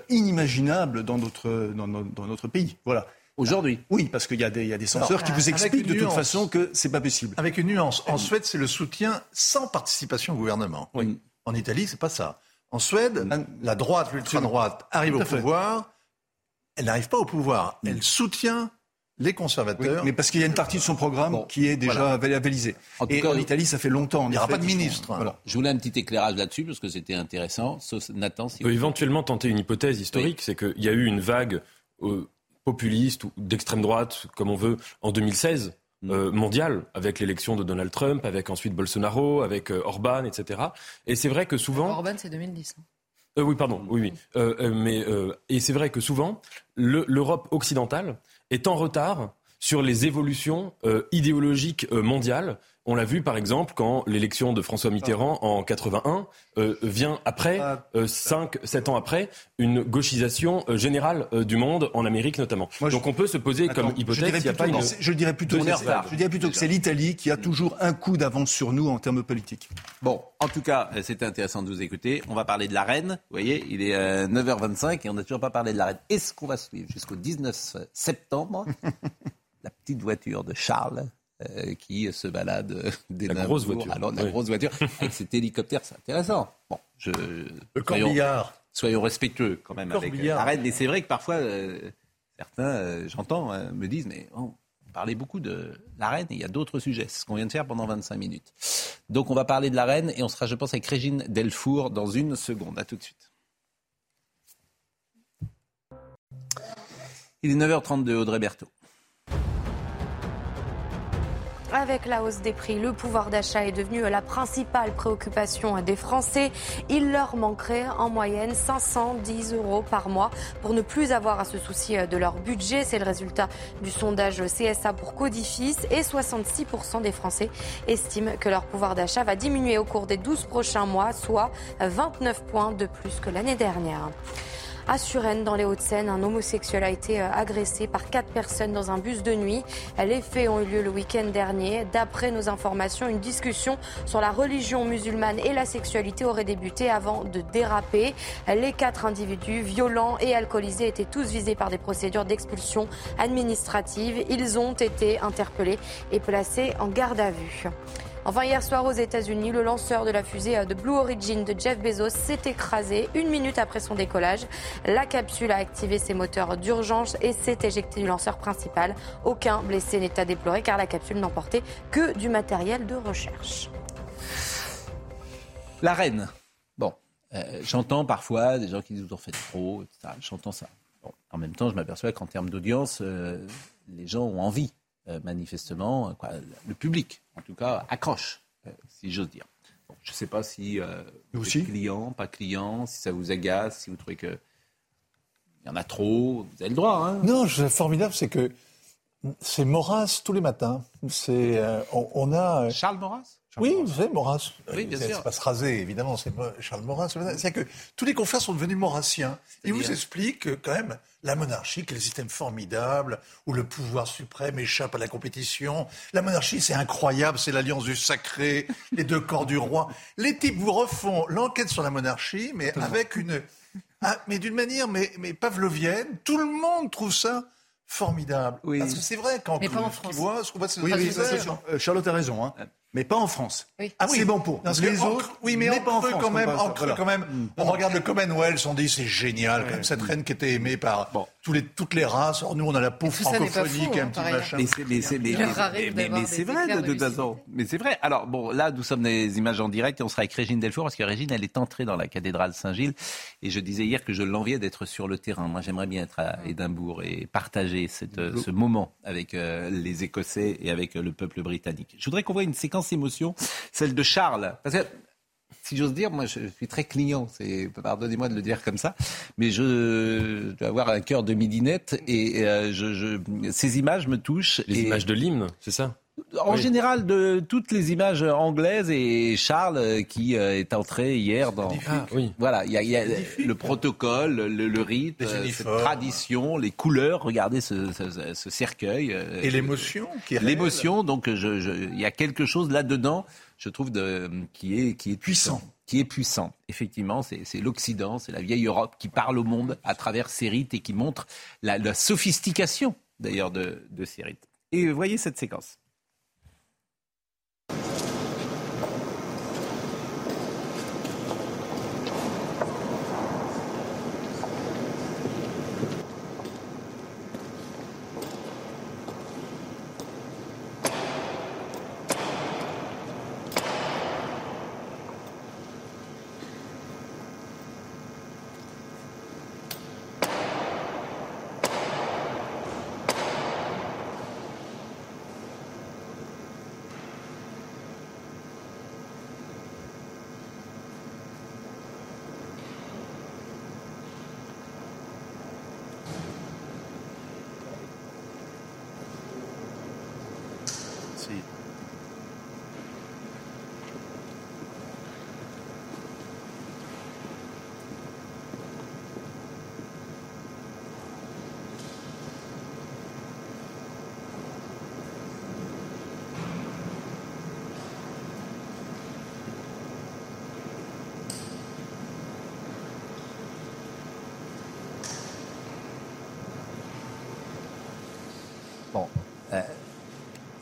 inimaginable dans notre, dans, dans notre pays. Voilà. Aujourd'hui Oui, parce qu'il y, a des censeurs qui vous expliquent de toute façon que c'est pas possible. Avec une nuance. En Suède, c'est le soutien sans participation au gouvernement. Oui. En Italie, c'est pas ça. En Suède, la droite, l'ultra-droite arrive au pouvoir. Elle n'arrive pas au pouvoir. Elle soutient les conservateurs. mais parce qu'il y a une partie de son programme qui est déjà voilà. En Et en Italie, ça fait longtemps. Il n'y aura pas de ministre. Voilà. Je voulais un petit éclairage là-dessus parce que c'était intéressant. Nathan, si peut éventuellement tenter une hypothèse historique, c'est qu'il y a eu une vague euh, populiste ou d'extrême droite, comme on veut, en 2016. Mm. Euh, mondiale, avec l'élection de Donald Trump, avec ensuite Bolsonaro, avec euh, Orban, etc. Et c'est vrai que souvent... Orban, c'est 2010. Hein. Euh, oui, pardon, oui, oui. Euh, euh, mais, et c'est vrai que souvent, l'Europe occidentale est en retard sur les évolutions idéologiques mondiales on l'a vu par exemple quand l'élection de François Mitterrand en 81 euh, vient après, 5, euh, 7 ans après, une gauchisation euh, générale du monde, en Amérique notamment. Donc on peut se poser comme hypothèse s'il a pas une... Je dirais plutôt, je dirais plutôt que c'est l'Italie qui a toujours un coup d'avance sur nous en termes politiques. Bon, en tout cas, c'était intéressant de vous écouter. On va parler de la reine. Vous voyez, il est 9h25 et on n'a toujours pas parlé de la reine. Est-ce qu'on va suivre jusqu'au 19 septembre la petite voiture de Charles euh, qui se balade des la grosse voiture. Alors, la grosse voiture avec cet hélicoptère, c'est intéressant. Bon, je, le soyons, soyons respectueux quand même avec euh, la reine. Et c'est vrai que parfois, euh, certains, j'entends, me disent, mais on parlait beaucoup de la reine et il y a d'autres sujets. C'est ce qu'on vient de faire pendant 25 minutes. Donc on va parler de la reine et on sera, je pense, avec Régine Delfour dans une seconde. À tout de suite. Il est 9h32, Audrey Berthaud. Avec la hausse des prix, le pouvoir d'achat est devenu la principale préoccupation des Français. Il leur manquerait en moyenne 510 euros par mois pour ne plus avoir à se soucier de leur budget. C'est le résultat du sondage CSA pour Codifis et 66% des Français estiment que leur pouvoir d'achat va diminuer au cours des 12 prochains mois, soit 29 points de plus que l'année dernière. À Suresnes, dans les Hauts-de-Seine, un homosexuel a été euh, agressé par quatre personnes dans un bus de nuit. Les faits ont eu lieu le week-end dernier. D'après nos informations, une discussion sur la religion musulmane et la sexualité aurait débuté avant de déraper. Les quatre individus, violents et alcoolisés, étaient tous visés par des procédures d'expulsion administrative. Ils ont été interpellés et placés en garde à vue. Enfin, hier soir aux États-Unis, le lanceur de la fusée de Blue Origin de Jeff Bezos s'est écrasé une minute après son décollage. La capsule a activé ses moteurs d'urgence et s'est éjectée du lanceur principal. Aucun blessé n'est à déplorer car la capsule n'emportait que du matériel de recherche. La reine. Bon, euh, j'entends parfois des gens qui disent vous en faites trop, etc. J'entends ça. en même temps, je m'aperçois qu'en termes d'audience, euh, les gens ont envie euh, manifestement, quoi, le public, en tout cas, accroche, euh, si j'ose dire. je ne sais pas si euh, vous êtes client, pas client, si ça vous agace, si vous trouvez que il y en a trop, vous avez le droit. Hein non, c'est formidable, c'est que c'est Maurras tous les matins. C'est on, a Charles Maurras? Oui, vous savez, Maurras. Oui, bien sûr. C'est pas se raser, évidemment, c'est Charles Maurras. C'est que tous les confrères sont devenus maurassiens. Ils vous expliquent quand même la monarchie, quel système formidable, où le pouvoir suprême échappe à la compétition. La monarchie, c'est incroyable, c'est l'alliance du sacré, les deux corps du roi. Les types vous refont l'enquête sur la monarchie, mais avec une... Ah, mais d'une manière mais, mais pavlovienne. Tout le monde trouve ça formidable. Oui. Parce que c'est vrai, quand France. Voit, ce qu'on oui, oui, euh, Charlotte a raison. Hein mais pas en France. Ah oui. C'est bon pour les autres. Oui, mais, pas en France, quand même. quand même. Mm. On regarde le Commonwealth, on dit c'est génial, même, cette reine qui était aimée par tous les, toutes les races. nous, on a la peau francophonique, un hein, petit machin. Mais c'est vrai, de toute façon. Mais c'est vrai. Alors, bon, là, nous sommes des images en direct et on sera avec Régine Delfour parce que Régine, elle est entrée dans la cathédrale Saint-Gilles. Et je disais hier que je l'enviais d'être sur le terrain. Moi, j'aimerais bien être à Édimbourg et partager cette, ce moment avec euh, les Écossais et avec le peuple britannique. Je voudrais qu'on voit une séquence émotion, celle de Charles. Parce que si j'ose dire, moi je suis très client, pardonnez-moi de le dire comme ça, mais je, dois avoir un cœur de midinette et euh, je, ces images me touchent. Les images de l'hymne, c'est ça? En général, de toutes les images anglaises et Charles euh, qui euh, est entré hier dans. Ah, oui. Voilà, il y a, le protocole, le, le rite, cette tradition, les couleurs. Regardez ce, cercueil. Et l'émotion qui L'émotion, donc il y a quelque chose là-dedans je trouve, de, qui, est, qui est puissant. Qui est puissant. Effectivement, c'est l'Occident, c'est la vieille Europe qui parle au monde à travers ces rites et qui montre la, sophistication, d'ailleurs, de, de ces rites. Et voyez cette séquence.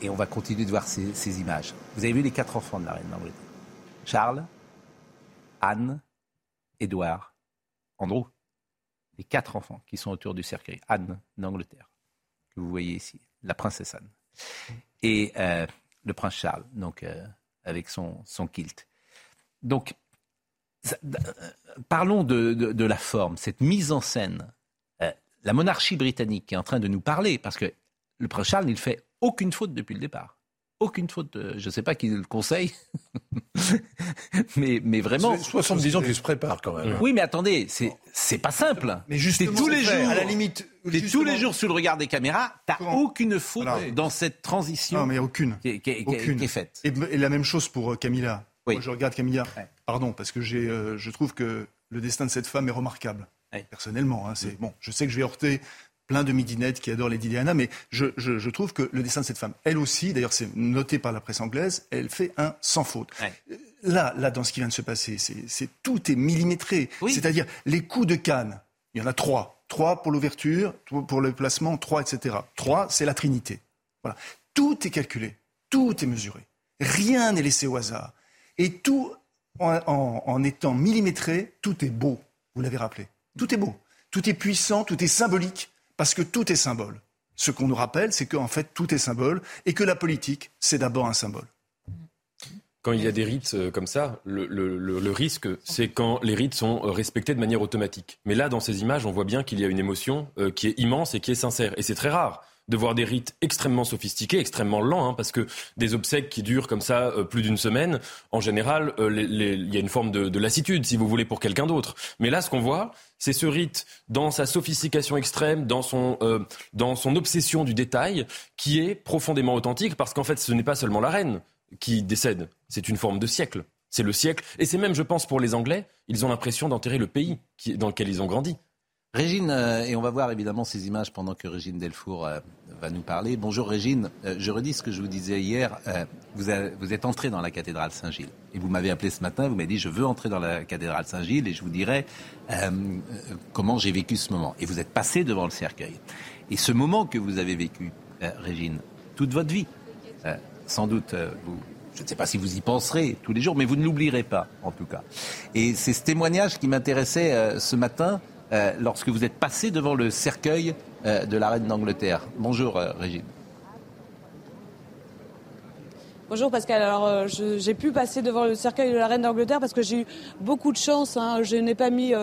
et on va continuer de voir ces, images. Vous avez vu les quatre enfants de la reine d'Angleterre? Charles, Anne, Édouard, Andrew. Les quatre enfants qui sont autour du cercueil. Anne d'Angleterre, que vous voyez ici, la princesse Anne. Et euh, le prince Charles, donc euh, avec son, kilt. Donc, euh, parlons de, la forme, cette mise en scène. la monarchie britannique est en train de nous parler, parce que le prince Charles, il fait aucune faute depuis le départ. Aucune faute. Je ne sais pas qui le conseille, mais, mais vraiment. 70 ans qu'il se prépare quand même. Oui, mais attendez, c'est c'est pas simple. Mais juste tous les jours, à la limite, tous les jours sur le regard des caméras, t'as aucune faute dans cette transition. Non, mais aucune. Qui, est faite. Et, la même chose pour euh, Camilla. Moi, je regarde Camilla. Pardon, parce que j'ai, euh, je trouve que le destin de cette femme est remarquable. Personnellement, hein, c'est bon. Je sais que je vais heurter plein de midinettes qui adorent Lady Diana, mais je, trouve que le dessin de cette femme, elle aussi, d'ailleurs c'est noté par la presse anglaise, elle fait un sans faute. Là, là, dans ce qui vient de se passer, c'est tout est millimétré. C'est-à-dire les coups de canne, il y en a trois. Trois pour l'ouverture, pour le placement, trois, etc. Trois, c'est la Trinité. Voilà. Tout est calculé, tout est mesuré. Rien n'est laissé au hasard. Et tout, en étant millimétré, tout est beau. Vous l'avez rappelé. Tout est beau. Tout est puissant, tout est symbolique parce que tout est symbole. Ce qu'on nous rappelle, c'est qu'en fait, tout est symbole et que la politique, c'est d'abord un symbole. Quand il y a des rites euh, comme ça, le, risque, c'est quand les rites sont euh, respectés de manière automatique. Mais là, dans ces images, on voit bien qu'il y a une émotion euh, qui est immense et qui est sincère. Et c'est très rare de voir des rites extrêmement sophistiqués, extrêmement lents, hein, parce que des obsèques qui durent comme ça plus d'une semaine, en général, il y a une forme de, de, lassitude, si vous voulez, pour quelqu'un d'autre. Mais là, ce qu'on voit, c'est ce rite dans sa sophistication extrême, dans son, euh, dans son obsession du détail, qui est profondément authentique, parce qu'en fait, ce n'est pas seulement la reine qui décède, c'est une forme de siècle. C'est le siècle. Et c'est même, je pense, pour les Anglais, ils ont l'impression d'enterrer le pays dans lequel ils ont grandi. Régine, euh, et on va voir évidemment ces images pendant que Régine Delfour euh, va nous parler. Bonjour Régine, euh, je redis ce que je vous disais hier. Vous, vous, êtes entrée dans la cathédrale Saint-Gilles et vous m'avez appelé ce matin, vous m'avez dit je veux entrer dans la cathédrale Saint-Gilles et je vous dirai comment j'ai vécu ce moment. Et vous êtes passé devant le cercueil. Et ce moment que vous avez vécu, Régine, toute votre vie, sans doute vous, je ne sais pas si vous y penserez tous les jours, mais vous ne l'oublierez pas, en tout cas. Et c'est ce témoignage qui m'intéressait ce matin euh, lorsque vous êtes passé devant le cercueil euh, de la reine d'Angleterre. Bonjour euh, Régine. Bonjour Pascal. Alors j'ai pu passer devant le cercueil de la reine d'Angleterre parce que j'ai eu beaucoup de chance. Hein. Je n'ai pas mis,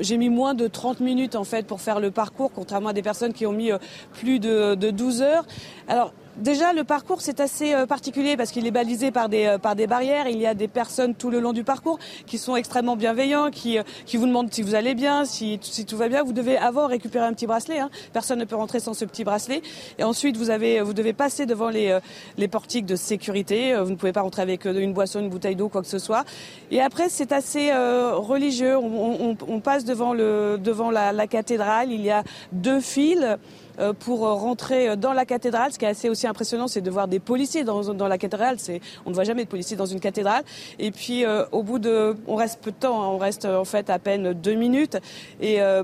j'ai mis moins de 30 minutes en fait pour faire le parcours, contrairement à des personnes qui ont mis plus de, de 12 heures. Alors Déjà, le parcours, c'est assez euh, particulier parce qu'il est balisé par des, euh, par des barrières. Il y a des personnes tout le long du parcours qui sont extrêmement bienveillants, qui, euh, qui vous demandent si vous allez bien, si, si tout va bien. Vous devez avant récupérer un petit bracelet. Hein. Personne ne peut rentrer sans ce petit bracelet. Et ensuite, vous, avez, vous devez passer devant les, les portiques de sécurité. Vous ne pouvez pas rentrer avec une boisson, une bouteille d'eau, quoi que ce soit. Et après, c'est assez religieux. On, on, on, passe devant, le, devant la, la cathédrale. Il y a deux files. Euh, pour rentrer dans la cathédrale. Ce qui est assez aussi impressionnant, c'est de voir des policiers dans, dans la cathédrale. C'est, on ne voit jamais de policiers dans une cathédrale. Et puis, euh, au bout de, on reste peu de temps, hein. on reste en fait à peine deux minutes. Et euh,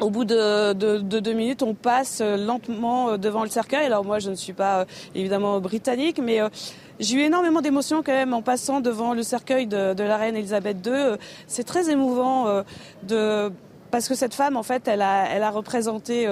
au bout de, de, de, deux minutes, on passe lentement devant le cercueil. Alors moi, je ne suis pas évidemment britannique, mais j'ai eu énormément d'émotions quand même en passant devant le cercueil de, de la reine Elisabeth II. C'est très émouvant de parce que cette femme, en fait, elle a, elle a représenté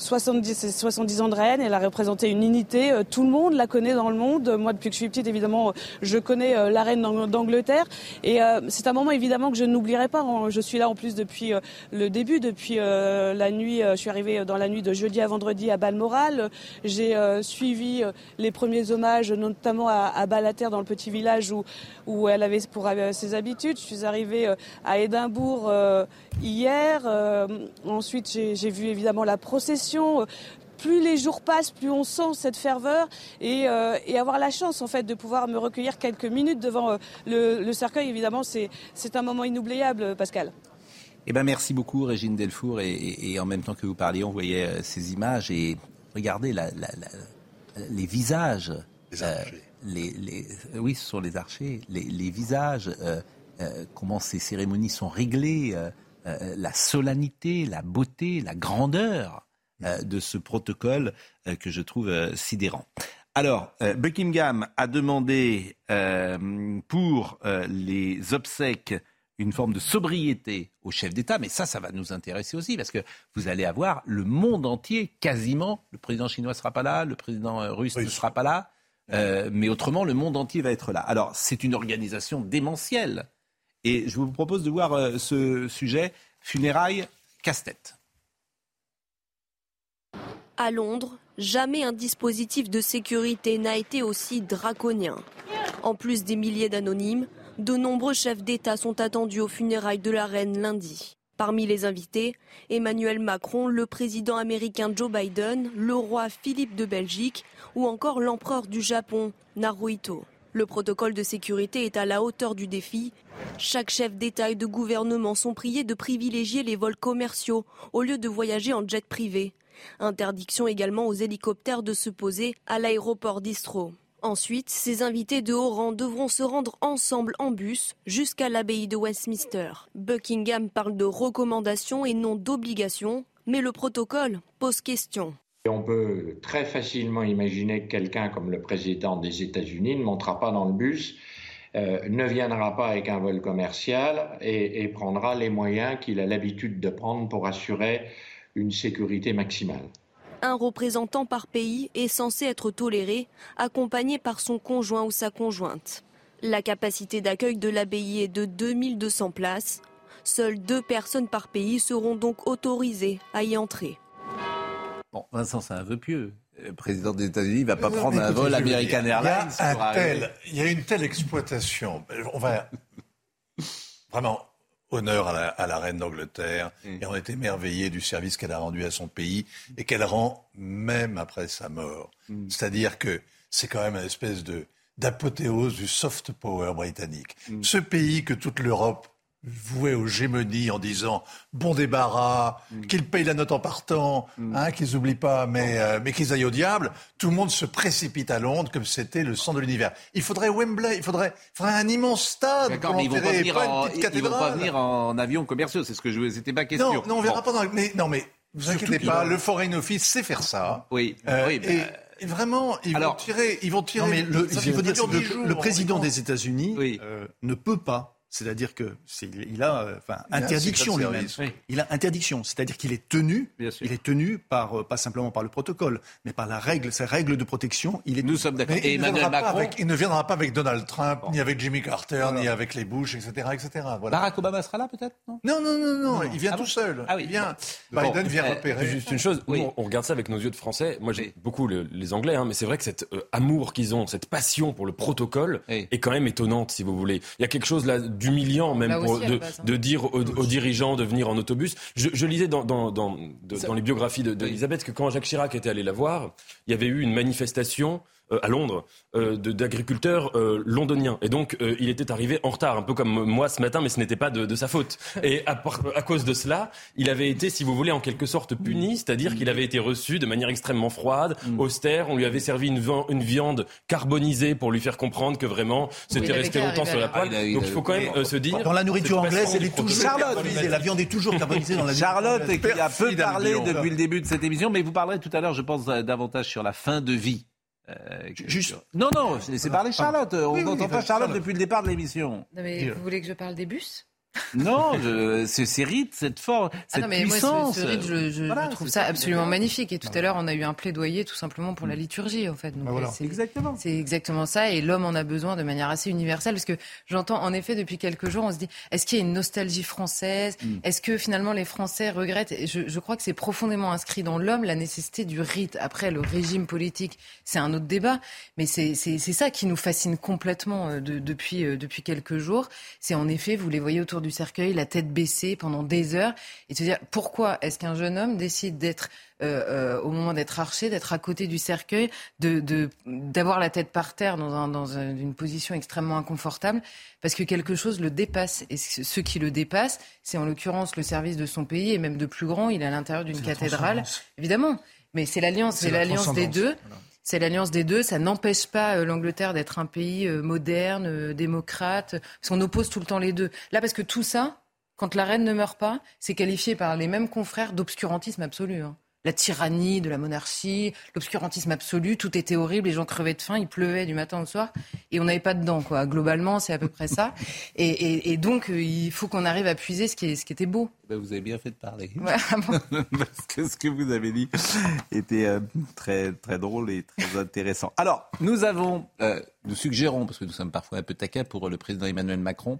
70, 70 ans de reine, elle a représenté une unité. Euh, tout le monde la connaît dans le monde. Moi, depuis que je suis petite, évidemment, je connais euh, la reine d'Angleterre. Et euh, c'est un moment, évidemment, que je n'oublierai pas. Je suis là, en plus, depuis le début, depuis la nuit. Je suis arrivée dans la nuit de jeudi à vendredi à Balmoral. J'ai suivi les premiers hommages, notamment à, à Balater, dans le petit village où, où elle avait pour ses habitudes. Je suis arrivée à Édimbourg hier. ensuite, j'ai vu, évidemment, la procession plus les jours passent, plus on sent cette ferveur et, euh, avoir la chance en fait de pouvoir me recueillir quelques minutes devant euh, le, cercueil, évidemment, c'est un moment inoubliable, Pascal. Eh ben merci beaucoup Régine Delfour et, en même temps que vous parliez, on voyait euh, ces images et regardez les visages. Les, les, oui, ce sont les archers. Les, visages, comment ces cérémonies sont réglées, la solennité, la beauté, la grandeur euh, de ce protocole euh, que je trouve euh, sidérant. Alors, Buckingham a demandé pour les obsèques une forme de sobriété au chef d'État, mais ça, ça va nous intéresser aussi, parce que vous allez avoir le monde entier, quasiment, le président chinois ne sera pas là, le président russe ne sera pas là, mais autrement, le monde entier va être là. Alors, c'est une organisation démentielle, et je vous propose de voir ce sujet, funérailles casse-tête. À Londres, jamais un dispositif de sécurité n'a été aussi draconien. En plus des milliers d'anonymes, de nombreux chefs d'État sont attendus aux funérailles de la reine lundi. Parmi les invités, Emmanuel Macron, le président américain Joe Biden, le roi Philippe de Belgique ou encore l'empereur du Japon, Naruhito. Le protocole de sécurité est à la hauteur du défi. Chaque chef d'État et de gouvernement sont priés de privilégier les vols commerciaux au lieu de voyager en jet privé. Interdiction également aux hélicoptères de se poser à l'aéroport d'Istro. Ensuite, ces invités de haut rang devront se rendre ensemble en bus jusqu'à l'abbaye de Westminster. Buckingham parle de recommandations et non d'obligations, mais le protocole pose question. On peut très facilement imaginer que quelqu'un comme le président des États-Unis ne montera pas dans le bus, euh, ne viendra pas avec un vol commercial et prendra les moyens qu'il a l'habitude de prendre pour assurer une sécurité maximale. Un représentant par pays est censé être toléré, accompagné par son conjoint ou sa conjointe. La capacité d'accueil de l'abbaye est de 2200 places. Seules deux personnes par pays seront donc autorisées à y entrer. Bon, Vincent, c'est un vœu pieux. Le président des États-Unis ne va pas prendre un vol American Airlines. Il y a une telle exploitation. On va vraiment honneur à la, reine d'Angleterre mm. et on est émerveillé du service qu'elle a rendu à son pays et qu'elle rend même après sa mort. Mm. C'est-à-dire que c'est quand même une espèce de d'apothéose du soft power britannique. Mm. Ce pays que toute l'Europe voué aux gémonies en disant bon débarras, mm. qu'ils payent la note en partant, mm. hein, qu'ils n'oublient pas, mais, euh, mais qu'ils aillent au diable, tout le monde se précipite à Londres comme c'était le centre de l'univers. Il faudrait Wembley, il faudrait, faudrait un immense stade. D'accord, mais ils vont pas venir en, ils vont pas venir en avion commerciaux, c'est ce que je c'était pas question. Non, non on verra pas dans, mais non mais vous inquiétez pas, le Foreign Office sait faire ça. Oui, euh, oui. Et, et vraiment, ils vont tirer, ils vont tirer. Non, mais le, le, président des États-Unis euh, ne peut pas C'est-à-dire que il a euh, enfin interdiction lui-même. Il a interdiction, c'est-à-dire qu'il est tenu, il est tenu par euh, pas simplement par le protocole, mais par la règle, sa règle de protection. Il est Nous sommes d'accord. Et Emmanuel Macron, il ne viendra pas avec Donald Trump, ni avec Jimmy Carter, ni avec les Bush, etc., etc. Voilà. Barack Obama sera là peut-être non, non, non, non, non, il vient ah tout seul. Ah oui. Il vient. Biden vient eh, repérer. Juste une chose, nous, on regarde ça avec nos yeux de français. Moi, j'ai beaucoup les Anglais, hein, mais c'est vrai que cet euh, amour qu'ils ont, cette passion pour le protocole, est quand même étonnante, si vous voulez. Il y a quelque chose là d'humiliant même de, hein. de, dire aux, dirigeants de venir en autobus. Je, lisais dans, dans, dans, dans les biographies d'Elisabeth que quand Jacques Chirac était allé la voir, il y avait eu une manifestation euh, à Londres euh, d'agriculteurs euh, londoniens. Et donc, il était arrivé en retard, un peu comme moi ce matin, mais ce n'était pas de, de, sa faute. Et à, à, cause de cela, il avait été, si vous voulez, en quelque sorte puni, c'est-à-dire qu'il avait été reçu de manière extrêmement froide, mm. austère. On lui avait servi une, une, viande carbonisée pour lui faire comprendre que vraiment c'était resté longtemps sur la poêle. donc il faut quand même se dire. Dans la nourriture anglaise, elle est toujours carbonisée. La viande est toujours carbonisée dans la Charlotte, qui a peu parlé depuis le début de cette émission, mais vous parlerez tout à l'heure, je pense, davantage sur la fin de vie euh, Juste. Non, non, laissez parler Charlotte. On n'entend pas Charlotte depuis le départ de l'émission. mais vous voulez que je parle des bus? Non, c'est ces rites, cette force, cette ah non, mais puissance. Moi, ce, ce je, trouve ça absolument magnifique. Et tout à l'heure, on a eu un plaidoyer tout simplement pour la mm. liturgie, en fait. Ah, c'est exactement. C'est exactement ça. Et l'homme en a besoin de manière assez universelle, parce que j'entends, en effet, depuis quelques jours, on se dit, est-ce qu'il y a une nostalgie française mm. Est-ce que finalement les Français regrettent je, je crois que c'est profondément inscrit dans l'homme la nécessité du rite. Après, le régime politique, c'est un autre débat, mais c'est ça qui nous fascine complètement euh, de, depuis euh, depuis quelques jours. C'est en effet, vous les voyez autour du cercueil, la tête baissée pendant des heures, et se dire pourquoi est-ce qu'un jeune homme décide d'être euh, euh, au moment d'être arché, d'être à côté du cercueil, de d'avoir la tête par terre dans, dans une position extrêmement inconfortable, parce que quelque chose le dépasse. Et ce qui le dépasse, c'est en l'occurrence le service de son pays, et même de plus grand, il est à l'intérieur d'une cathédrale, évidemment. Mais c'est l'alliance, c'est l'alliance des deux. C'est l'alliance des deux. Ça n'empêche pas euh, l'Angleterre d'être un pays euh, moderne, euh, démocrate, parce qu'on oppose tout le temps les deux. Là, parce que tout ça, quand la reine ne meurt pas, c'est qualifié par les mêmes confrères d'obscurantisme absolu. Hein la tyrannie de la monarchie, l'obscurantisme absolu, tout était horrible, les gens crevaient de faim, il pleuvait du matin au soir, et on n'avait pas dedans, quoi. Globalement, c'est à peu près ça. Et, donc, euh, il faut qu'on arrive à puiser ce qui, ce qui était beau. Ben, vous avez bien fait de parler. Ah Parce que ce que vous avez dit était euh, très, très drôle et très intéressant. Alors, nous avons, euh, nous suggérons, parce que nous sommes parfois un peu taquins pour le président Emmanuel Macron,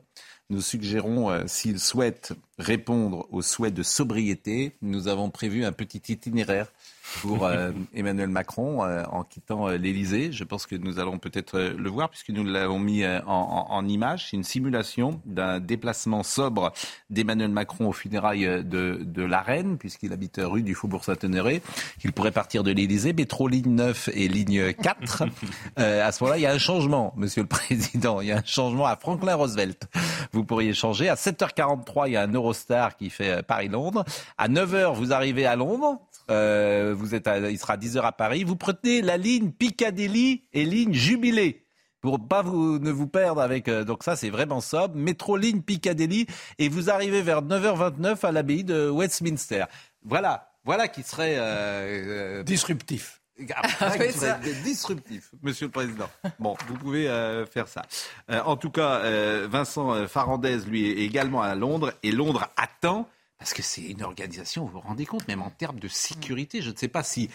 nous suggérons, euh, s'il souhaite répondre aux souhaits de sobriété, nous avons prévu un petit itinéraire pour euh, Emmanuel Macron euh, en quittant euh, l'Elysée. Je pense que nous allons peut-être le voir puisque nous l'avons mis en, en, image. C'est une simulation d'un déplacement sobre d'Emmanuel Macron aux funérailles de, de la reine puisqu'il habite rue du Faubourg Saint-Honoré. Il pourrait partir de l'Elysée, métro ligne 9 et ligne 4. à ce moment-là, il y a un changement, Monsieur le Président. Il y a un changement à Franklin Roosevelt. Vous pourriez changer. À 7h43, il y a un Eurostar qui fait Paris-Londres. À 9h, vous arrivez à Londres. Euh, vous êtes il sera 10h à Paris. Vous prenez la ligne Piccadilly et ligne Jubilé pour pas vous, ne vous perdre avec. Euh, donc ça, c'est vraiment sobre. Métro ligne Piccadilly et vous arrivez vers 9h29 à l'abbaye de Westminster. Voilà, voilà qui serait euh, disruptif. Ah, disruptif, Monsieur le Président. Bon, vous pouvez faire ça. en tout cas, Vincent Farandez, lui, est également à Londres et Londres attend parce que c'est une organisation, vous vous rendez compte, même en termes de sécurité, je ne sais pas si.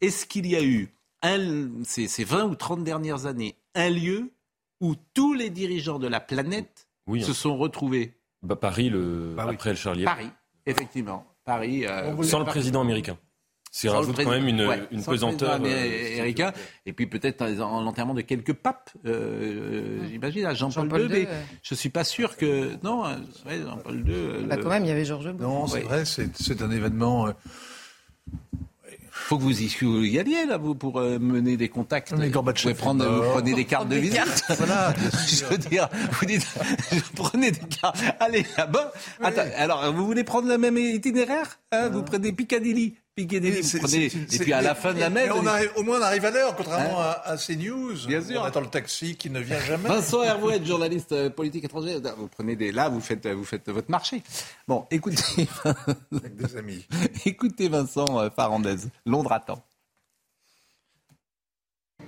Est-ce qu'il y a eu, un, ces, ces 20 ou 30 dernières années, un lieu où tous les dirigeants de la planète se sont retrouvés? Bah, Paris, le... Bah après le Charlie Paris, effectivement. Paris, euh, Sans le président américain. C'est rajoute quand même une, une pesanteur. américain. Et puis peut-être l'enterrement de quelques papes, euh, j'imagine, à Jean-Paul II. Mais je suis pas sûr que. Non, Jean-Paul II. Bah, quand même, il y avait Georges. Non, c'est vrai, c'est un événement. faut que vous y, alliez là, vous, pour mener des contacts. Mais vous, pouvez prendre, vous prenez des cartes de visite. voilà. je veux dire, vous dites, prenez des cartes. Allez là-bas. alors, vous voulez prendre le même itinéraire hein, Vous prenez Piccadilly et puis à la fin de la messe. au moins on arrive à l'heure, contrairement hein à, CNews. Bien sûr. On attend le taxi qui ne vient jamais. Vincent Hervouet, journaliste euh, politique étranger. Vous prenez des. Là, vous faites, vous faites votre marché. Bon, écoutez. Avec des amis. écoutez Vincent euh, Farandez. Londres attend.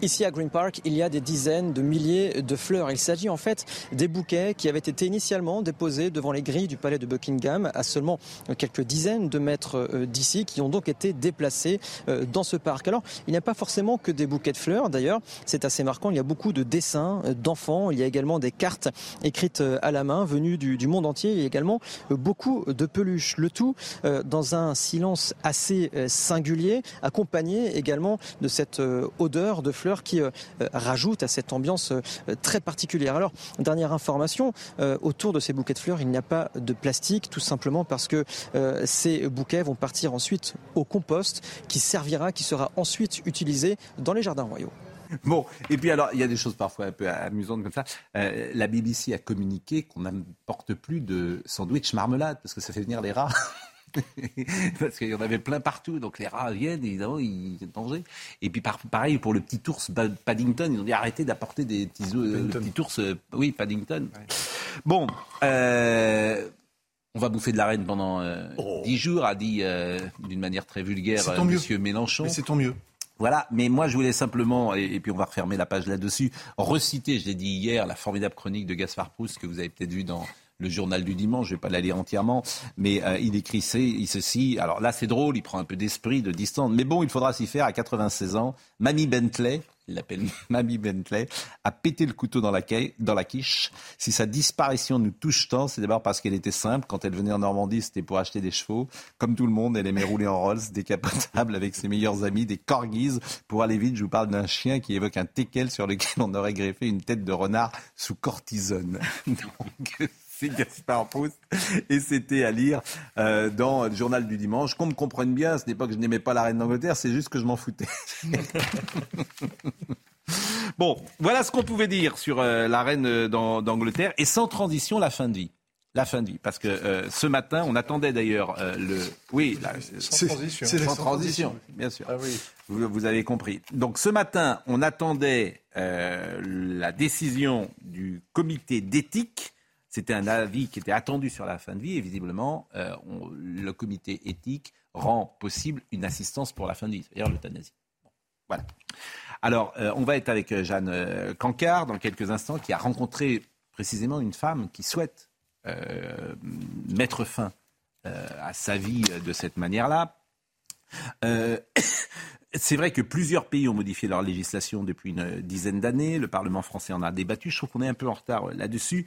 Ici à Green Park, il y a des dizaines de milliers de fleurs. Il s'agit en fait des bouquets qui avaient été initialement déposés devant les grilles du palais de Buckingham à seulement quelques dizaines de mètres euh, d'ici, qui ont donc été déplacés euh, dans ce parc. Alors, il n'y a pas forcément que des bouquets de fleurs. D'ailleurs, c'est assez marquant. Il y a beaucoup de dessins euh, d'enfants. Il y a également des cartes écrites à la main venues du, monde entier. Il y a également beaucoup de peluches. Le tout dans un silence assez singulier, accompagné également de cette odeur de fleurs qui euh, euh, rajoute à cette ambiance euh, très particulière. Alors, dernière information, autour de ces bouquets de fleurs, il n'y a pas de plastique, tout simplement parce que ces bouquets vont partir ensuite au compost qui servira, qui sera ensuite utilisé dans les jardins royaux. Bon, et puis alors, il y a des choses parfois un peu amusantes comme ça. la BBC a communiqué qu'on n'apporte plus de sandwich marmelade parce que ça fait venir les rats. parce qu'il y en avait plein partout. Donc les rats viennent, évidemment, ils sont danger. Et puis pareil pour le petit ours Paddington, ils ont dit arrêtez d'apporter des petits, euh, le petit ours, euh, oui, Paddington. Bon, euh, on va bouffer de la reine pendant oh. dix jours, a dit d'une manière très vulgaire Monsieur Mélenchon. Mais c'est tant mieux. Voilà, mais moi je voulais simplement, et, puis on va refermer la page là-dessus, reciter, je l'ai dit hier, la formidable chronique de Gaspard Proust que vous avez peut-être vu dans le journal du dimanche, je ne vais pas la lire entièrement, mais euh, il écrit ceci. Alors là, c'est drôle, il prend un peu d'esprit, de distance, mais bon, il faudra s'y faire à 96 ans. Mamie Bentley, il l'appelle Mamie Bentley, a pété le couteau dans la, dans la quiche. Si sa disparition nous touche tant, c'est d'abord parce qu'elle était simple. Quand elle venait en Normandie, c'était pour acheter des chevaux. Comme tout le monde, elle aimait rouler en Rolls, décapotable avec ses meilleurs amis, des corgis. Pour aller vite, je vous parle d'un chien qui évoque un teckel sur lequel on aurait greffé une tête de renard sous cortisone. c'est Gaspard Proust. Et c'était à lire euh, dans le journal du dimanche. Qu'on me comprenne bien, ce n'est pas que je n'aimais pas la reine d'Angleterre, c'est juste que je m'en foutais. bon, voilà ce qu'on pouvait dire sur euh, la reine d'Angleterre. Et sans transition, la fin de vie. La fin de vie, parce que euh, ce matin, on attendait d'ailleurs le. Oui, sans transition. Sans, transition, bien sûr. Ah oui. vous, vous, avez compris. Donc ce matin, on attendait la décision du comité d'éthique c'était un avis qui était attendu sur la fin de vie et visiblement, euh, le comité éthique rend possible une assistance pour la fin de vie, c'est-à-dire l'euthanasie. voilà. Alors, euh, on va être avec euh, Jeanne Cancard dans quelques instants, qui a rencontré précisément une femme qui souhaite mettre fin à sa vie de cette manière-là. C'est vrai que plusieurs pays ont modifié leur législation depuis une dizaine d'années. Le Parlement français en a débattu. Je trouve qu'on est un peu en retard là-dessus.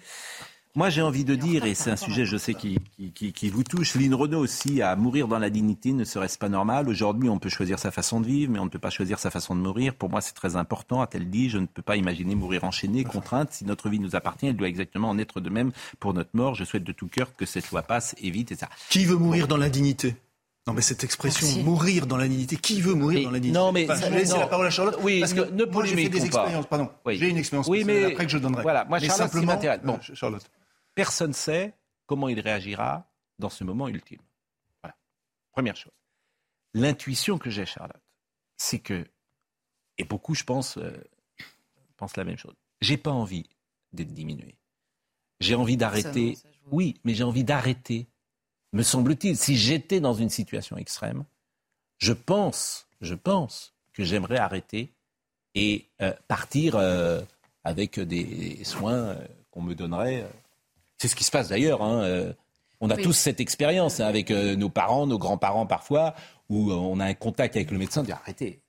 Moi, j'ai envie de dire, et c'est un sujet, je sais, qui, qui, vous touche, Lynn Renault aussi, à mourir dans la dignité ne serait-ce pas normal Aujourd'hui, on peut choisir sa façon de vivre, mais on ne peut pas choisir sa façon de mourir. Pour moi, c'est très important, a-t-elle dit. Je ne peux pas imaginer mourir enchaîné, contrainte. Si notre vie nous appartient, elle doit exactement en être de même pour notre mort. Je souhaite de tout cœur que cette loi passe et vite, et ça. Qui veut mourir dans l'indignité? Non, mais cette expression, mourir dans la dignité, qui veut mourir dans la dignité Non, mais je vais laisser la parole à Charlotte. Oui, parce que ne moi, j'ai fait des expériences. Pardon, j'ai une expérience oui, mais après que je donnerai. Voilà, moi, Charlotte, simplement, bon, Charlotte. Personne ne sait comment il réagira dans ce moment ultime. Voilà. Première chose. L'intuition que j'ai, Charlotte, c'est que, et beaucoup, je pense, euh, pensent la même chose. J'ai pas envie d'être diminué. J'ai envie d'arrêter. Oui, mais j'ai envie d'arrêter. Me semble-t-il, si j'étais dans une situation extrême, je pense, je pense que j'aimerais arrêter et euh, partir euh, avec des soins qu'on me donnerait c'est ce qui se passe d'ailleurs. Hein, euh, on a tous cette expérience hein, avec euh, nos parents, nos grands-parents parfois, où euh, on a un contact avec le médecin, on dit arrêtez,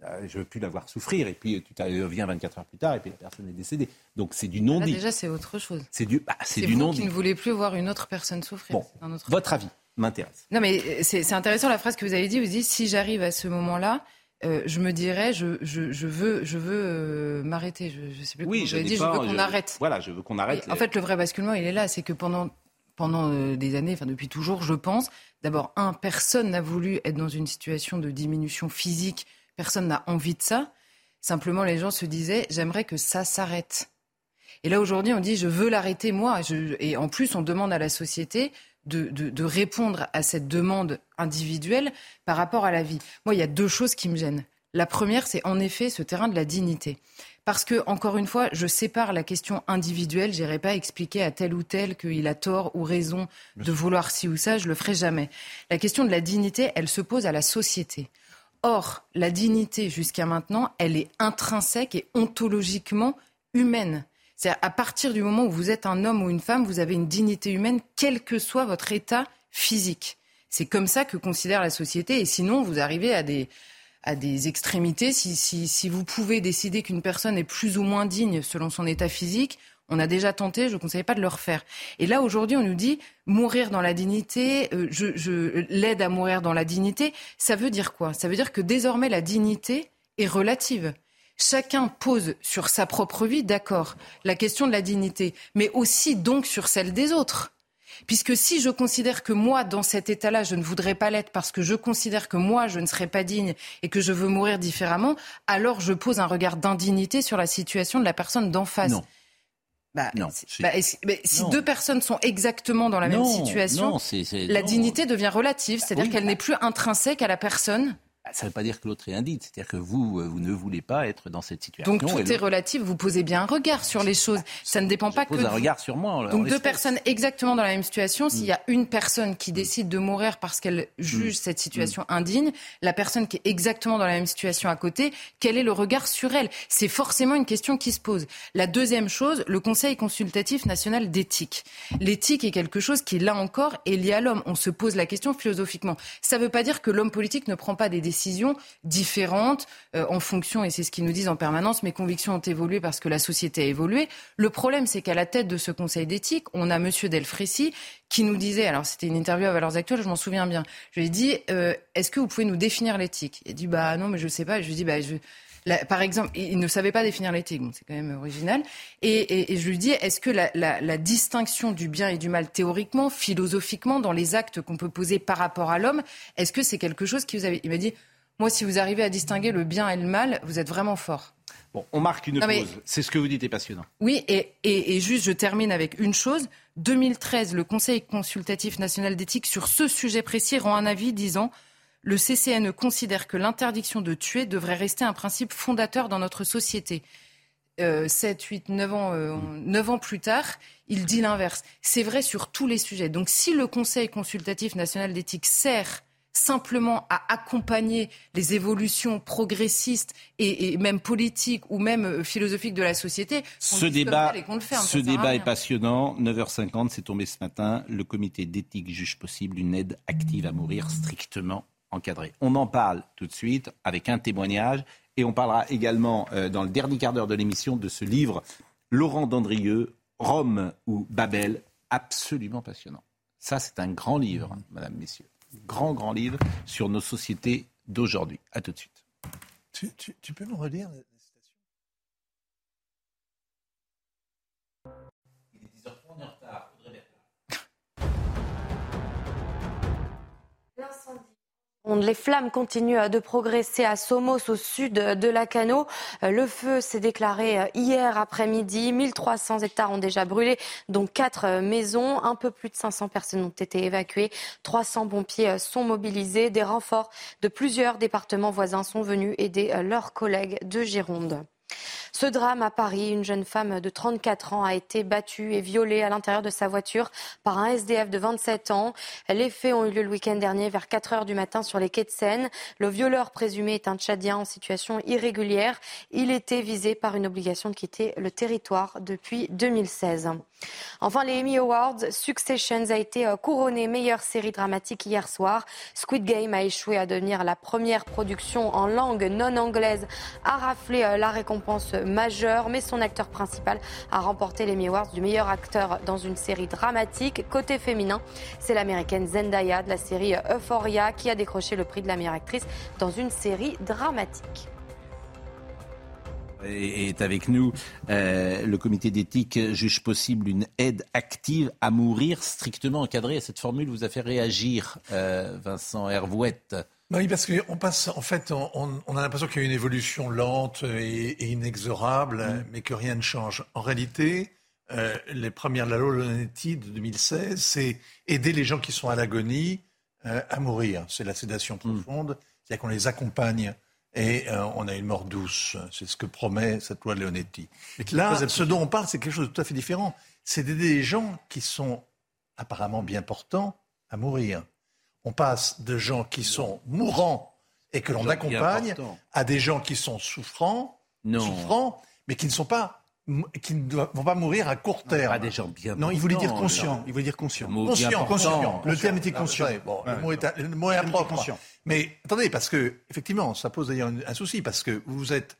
je ne veux plus la voir souffrir, et puis tu viens 24 heures plus tard, et puis la personne est décédée. Donc c'est du non-dit. Déjà, c'est autre chose. C'est du, bah, c'est du non-dit. qui ne voulez plus voir une autre personne souffrir. Bon, votre avis m'intéresse. Non, mais c'est intéressant la phrase que vous avez dit. Vous dites si j'arrive à ce moment-là, je me dirais, je, je, veux, je veux m'arrêter. Je, ne sais plus oui, comment dit, je veux qu'on arrête. Voilà, je veux qu'on arrête. En fait, le vrai basculement, il est là. C'est que pendant, pendant des années, enfin depuis toujours, je pense, d'abord, un, personne n'a voulu être dans une situation de diminution physique. Personne n'a envie de ça. Simplement, les gens se disaient, j'aimerais que ça s'arrête. Et là, aujourd'hui, on dit, je veux l'arrêter, moi. et en plus, on demande à la société de, répondre à cette demande individuelle par rapport à la vie. Moi, il y a deux choses qui me gênent. La première, c'est en effet ce terrain de la dignité. Parce que, encore une fois, je sépare la question individuelle. Je n'irai pas expliquer à tel ou tel qu'il a tort ou raison de vouloir ci ou ça. Je le ferai jamais. La question de la dignité, elle se pose à la société. Or, la dignité, jusqu'à maintenant, elle est intrinsèque et ontologiquement humaine. C'est à partir du moment où vous êtes un homme ou une femme, vous avez une dignité humaine, quel que soit votre état physique. C'est comme ça que considère la société. Et sinon, vous arrivez à des, à des extrémités. Si, si, si vous pouvez décider qu'une personne est plus ou moins digne selon son état physique, on a déjà tenté, je ne conseille pas de le refaire. Et là, aujourd'hui, on nous dit mourir dans la dignité, euh, je, je l'aide à mourir dans la dignité. Ça veut dire quoi? Ça veut dire que désormais, la dignité est relative. Chacun pose sur sa propre vie, d'accord, la question de la dignité, mais aussi donc sur celle des autres. Puisque si je considère que moi, dans cet état-là, je ne voudrais pas l'être parce que je considère que moi, je ne serais pas digne et que je veux mourir différemment, alors je pose un regard d'indignité sur la situation de la personne d'en face. Non. Bah, bah, si deux personnes sont exactement dans la même situation, la dignité devient relative, c'est-à-dire qu'elle n'est plus intrinsèque à la personne. Bah, ça ne veut pas dire que l'autre est indigne, c'est-à-dire que vous, euh, vous ne voulez pas être dans cette situation. Donc tout est relatif, vous posez bien un regard sur les choses. Ça ne dépend pas que. Pose un regard sur moi. Donc deux personnes exactement dans la même situation, s'il y a une personne qui décide de mourir parce qu'elle juge mm. cette situation mm. indigne, la personne qui est exactement dans la même situation à côté, quel est le regard sur elle? C'est forcément une question qui se pose. La deuxième chose, le Conseil consultatif national d'éthique. L'éthique est quelque chose qui, là encore, est lié à l'homme. On se pose la question philosophiquement. Ça ne veut pas dire que l'homme politique ne prend pas des décisions décisions différentes euh, en fonction, et c'est ce qu'ils nous disent en permanence, mes convictions ont évolué parce que la société a évolué. Le problème, c'est qu'à la tête de ce conseil d'éthique, on a Monsieur Delfrécy qui nous disait, alors c'était une interview à Valeurs Actuelles, je m'en souviens bien, je lui ai dit, euh, est-ce que vous pouvez nous définir l'éthique? Il a dit, bah non, mais je ne sais pas. Je lui ai dit, bah je par exemple, il ne savait pas définir l'éthique, c'est quand même original. Et, je lui dis, est-ce que la, distinction du bien et du mal théoriquement, philosophiquement, dans les actes qu'on peut poser par rapport à l'homme, est-ce que c'est quelque chose qui vous avait... Il m'a dit, moi, si vous arrivez à distinguer le bien et le mal, vous êtes vraiment fort. Bon, on marque une pause. C'est ce que vous dites est passionnant. Oui, et, et, juste, je termine avec une chose. 2013, le Conseil consultatif national d'éthique sur ce sujet précis rend un avis disant le CCNE considère que l'interdiction de tuer devrait rester un principe fondateur dans notre société. 7, 8, 9 ans, euh, 9 ans plus tard, il dit l'inverse. C'est vrai sur tous les sujets. Donc si le Conseil consultatif national d'éthique sert simplement à accompagner les évolutions progressistes et, même politiques ou même euh, philosophiques de la société. Ce débat, ce débat est passionnant. 9h50, c'est tombé ce matin. Le comité d'éthique juge possible une aide active à mourir strictement on en parle tout de suite avec un témoignage et on parlera également euh, dans le dernier quart d'heure de l'émission de ce livre Laurent Dandrieux, Rome ou Babel, absolument passionnant. Ça, c'est un grand livre, Madame, Messieurs. Grand, grand livre sur nos sociétés d'aujourd'hui. À tout de suite. Tu, peux la citation les flammes continuent de progresser à Somos, au sud de la Cano. Le feu s'est déclaré hier après-midi. 1300 hectares ont déjà brûlé, dont quatre maisons. Un peu plus de 500 personnes ont été évacuées. 300 pompiers sont mobilisés. Des renforts de plusieurs départements voisins sont venus aider leurs collègues de Gironde. Ce drame à Paris, une jeune femme de 34 ans a été battue et violée à l'intérieur de sa voiture par un SDF de 27 ans. Les faits ont eu lieu le week-end dernier vers 4 heures du matin sur les quais de Seine. Le violeur présumé est un Tchadien en situation irrégulière. Il était visé par une obligation de quitter le territoire depuis 2016. Enfin, les Emmy Awards, Successions a été euh, couronné meilleure série dramatique hier soir. Squid Game a échoué à devenir la première production en langue non anglaise à rafler euh, la récompense majeure, mais son acteur principal a remporté l'Emmy Awards du meilleur acteur dans une série dramatique. Côté féminin, c'est l'américaine Zendaya de la série Euphoria qui a décroché le prix de la meilleure actrice dans une série dramatique est avec nous. Euh, le comité d'éthique juge possible une aide active à mourir strictement encadrée. Cette formule vous a fait réagir, euh, Vincent Hervouette. Bah oui, parce qu'on passe, en fait, on, a l'impression qu'il y a une évolution lente et, inexorable, mm. mais que rien ne change. En réalité, euh, les premières de la loi de 2016, c'est aider les gens qui sont à l'agonie à mourir. C'est la sédation mm. profonde, c'est-à-dire qu'on les accompagne et euh, on a une mort douce. C'est ce que promet cette loi de Leonetti. Là, ce dont on parle, c'est quelque chose de tout à fait différent. C'est d'aider des gens qui sont apparemment bien portants à mourir. On passe de gens qui sont mourants et que l'on accompagne à des gens qui sont souffrants, souffrants, mais qui ne sont pas qui ne vont pas mourir à court terme. Pas des gens bien. Non, il voulait dire conscient. Il voulait dire conscient. Conscient, conscient. Le terme était conscient. Bon, le mot est, le mot est impropre. Mais attendez, parce que effectivement, ça pose d'ailleurs un souci parce que vous êtes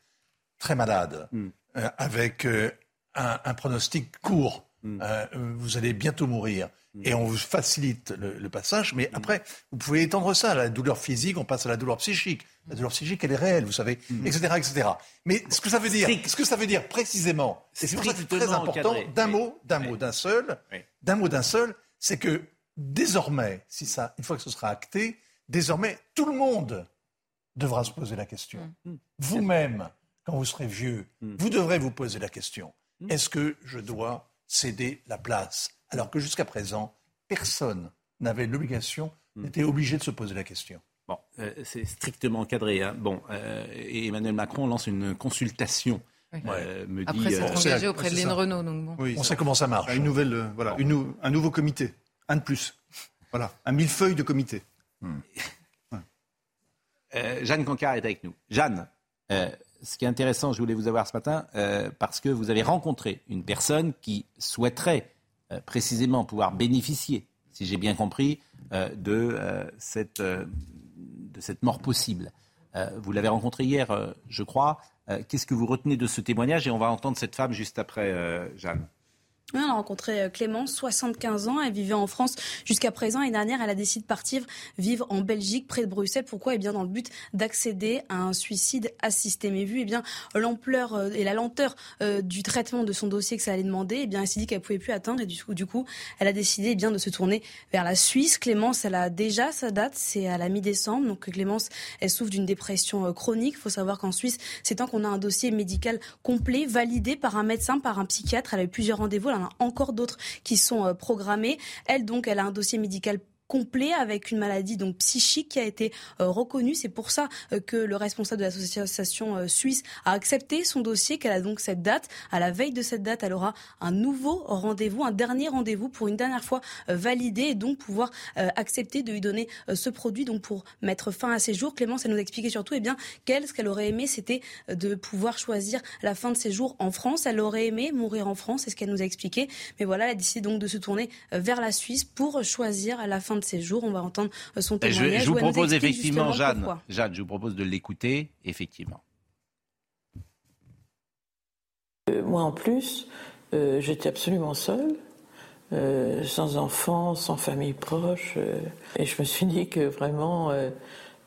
très malade hmm. euh, avec euh, un, un, pronostic court. Hmm. Euh, vous allez bientôt mourir et on vous facilite le, passage. Mais après, vous pouvez étendre ça à la douleur physique, on passe à la douleur psychique. La douleur psychique, elle est réelle, vous savez, etc., mm. etc. Mais ce que ça veut dire, ce que ça veut dire précisément, et c'est pour ça que c'est très important, d'un mot, d'un mot, d'un seul, d'un mot, d'un seul, c'est que désormais, si ça, une fois que ce sera acté, désormais, tout le monde devra se poser la question. Mm. Mm. Vous-même, quand vous serez vieux, vous devrez vous poser la question. Est-ce que je dois céder la place alors que jusqu'à présent, personne n'avait l'obligation, hmm. n'était obligé de se poser la question. Bon, euh, c'est strictement encadré. Hein. Bon, euh, Emmanuel Macron lance une consultation. Euh, me Après, c'est engagé auprès de Lynn Renault. Donc bon. on sait comment ça marche. Une nouvelle, voilà, un nouveau comité, un de plus. Voilà, un millefeuille de comité. Hmm. Jeanne Cancard est avec nous. Jeanne, ce qui est intéressant, je voulais vous avoir ce matin, parce que vous avez rencontré une personne qui souhaiterait euh, précisément pouvoir bénéficier, si j'ai bien compris, euh, de, euh, cette, de cette mort possible. vous l'avez rencontré hier, je crois. Qu'est-ce que vous retenez de ce témoignage? Et on va entendre cette femme juste après, Jeanne on a rencontré euh, Clémence, 75 ans. Elle vivait en France jusqu'à présent. L'année dernière, elle a décidé de partir vivre en Belgique, près de Bruxelles. Pourquoi? Eh bien, dans le but d'accéder à un suicide assisté. Mais vu eh bien l'ampleur euh, et la lenteur euh, du traitement de son dossier que ça allait demander, eh bien, elle s'est dit qu'elle pouvait plus attendre. Et du coup, du coup, elle a décidé eh bien de se tourner vers la Suisse. Clémence, elle a déjà sa date, c'est à la mi-décembre. Donc Clémence, elle souffre d'une dépression chronique. Il faut savoir qu'en Suisse, c'est tant qu'on a un dossier médical complet, validé par un médecin, par un psychiatre. Elle a eu plusieurs rendez-vous encore d'autres qui sont euh, programmés. Elle, donc, elle a un dossier médical complet avec une maladie donc psychique qui a été euh, reconnue. C'est pour ça euh, que le responsable de l'association euh, suisse a accepté son dossier, qu'elle a donc cette date. À la veille de cette date, elle aura un nouveau rendez-vous, un dernier rendez-vous pour une dernière fois valider et donc pouvoir accepter de lui donner ce produit donc pour mettre fin à ses jours. Clémence, elle nous expliquait surtout eh bien qu'elle, ce qu'elle aurait aimé, c'était de pouvoir choisir la fin de ses jours en France. Elle aurait aimé mourir en France, c'est ce qu'elle nous a expliqué. Mais voilà, elle a décidé donc de se tourner vers la Suisse pour choisir la fin de ces jours. On va entendre euh, son témoignage. Je, vous propose effectivement, Jeanne, Jeanne, je vous propose de l'écouter, effectivement. Euh, moi, en plus, euh, j'étais absolument seule. sans enfants, sans famille proche. et je me suis dit que vraiment,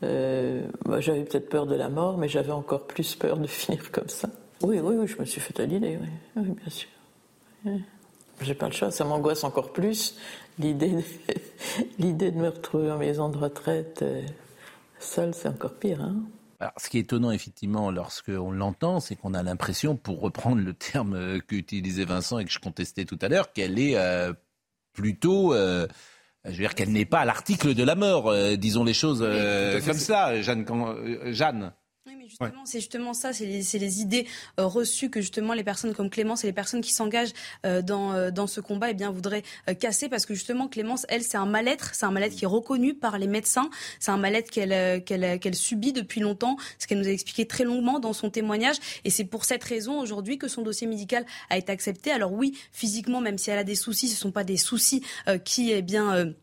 j'avais peut-être peur de la mort, mais j'avais encore plus peur de finir comme ça. Oui, oui, oui, je me suis fait à l'idée, oui. oui, bien sûr. J'ai pas le choix, ça m'angoisse encore plus l'idée de, l'idée de me retrouver en maison de retraite euh, seule, c'est encore pire. Hein alors, ce qui est étonnant, effectivement, lorsqu'on l'entend, c'est qu'on a l'impression, pour reprendre le terme euh, qu'utilisait Vincent et que je contestais tout à l'heure, qu'elle est euh, plutôt. je veux dire qu'elle n'est pas à l'article de la mort, disons les choses comme ça, Jeanne. Jeanne justement, c'est justement ça, c'est les, idées euh, reçues que justement les personnes comme Clémence et les personnes qui s'engagent euh, dans, euh, dans ce combat, eh bien, voudraient casser. Parce que justement, Clémence, elle, c'est un mal-être, c'est un mal-être qui est reconnu par les médecins, c'est un mal-être qu'elle qu'elle subit depuis longtemps, ce qu'elle nous a expliqué très longuement dans son témoignage, et c'est pour cette raison aujourd'hui que son dossier médical a été accepté. Alors oui, physiquement, même si elle a des soucis, ce ne sont pas des soucis qui, eh bien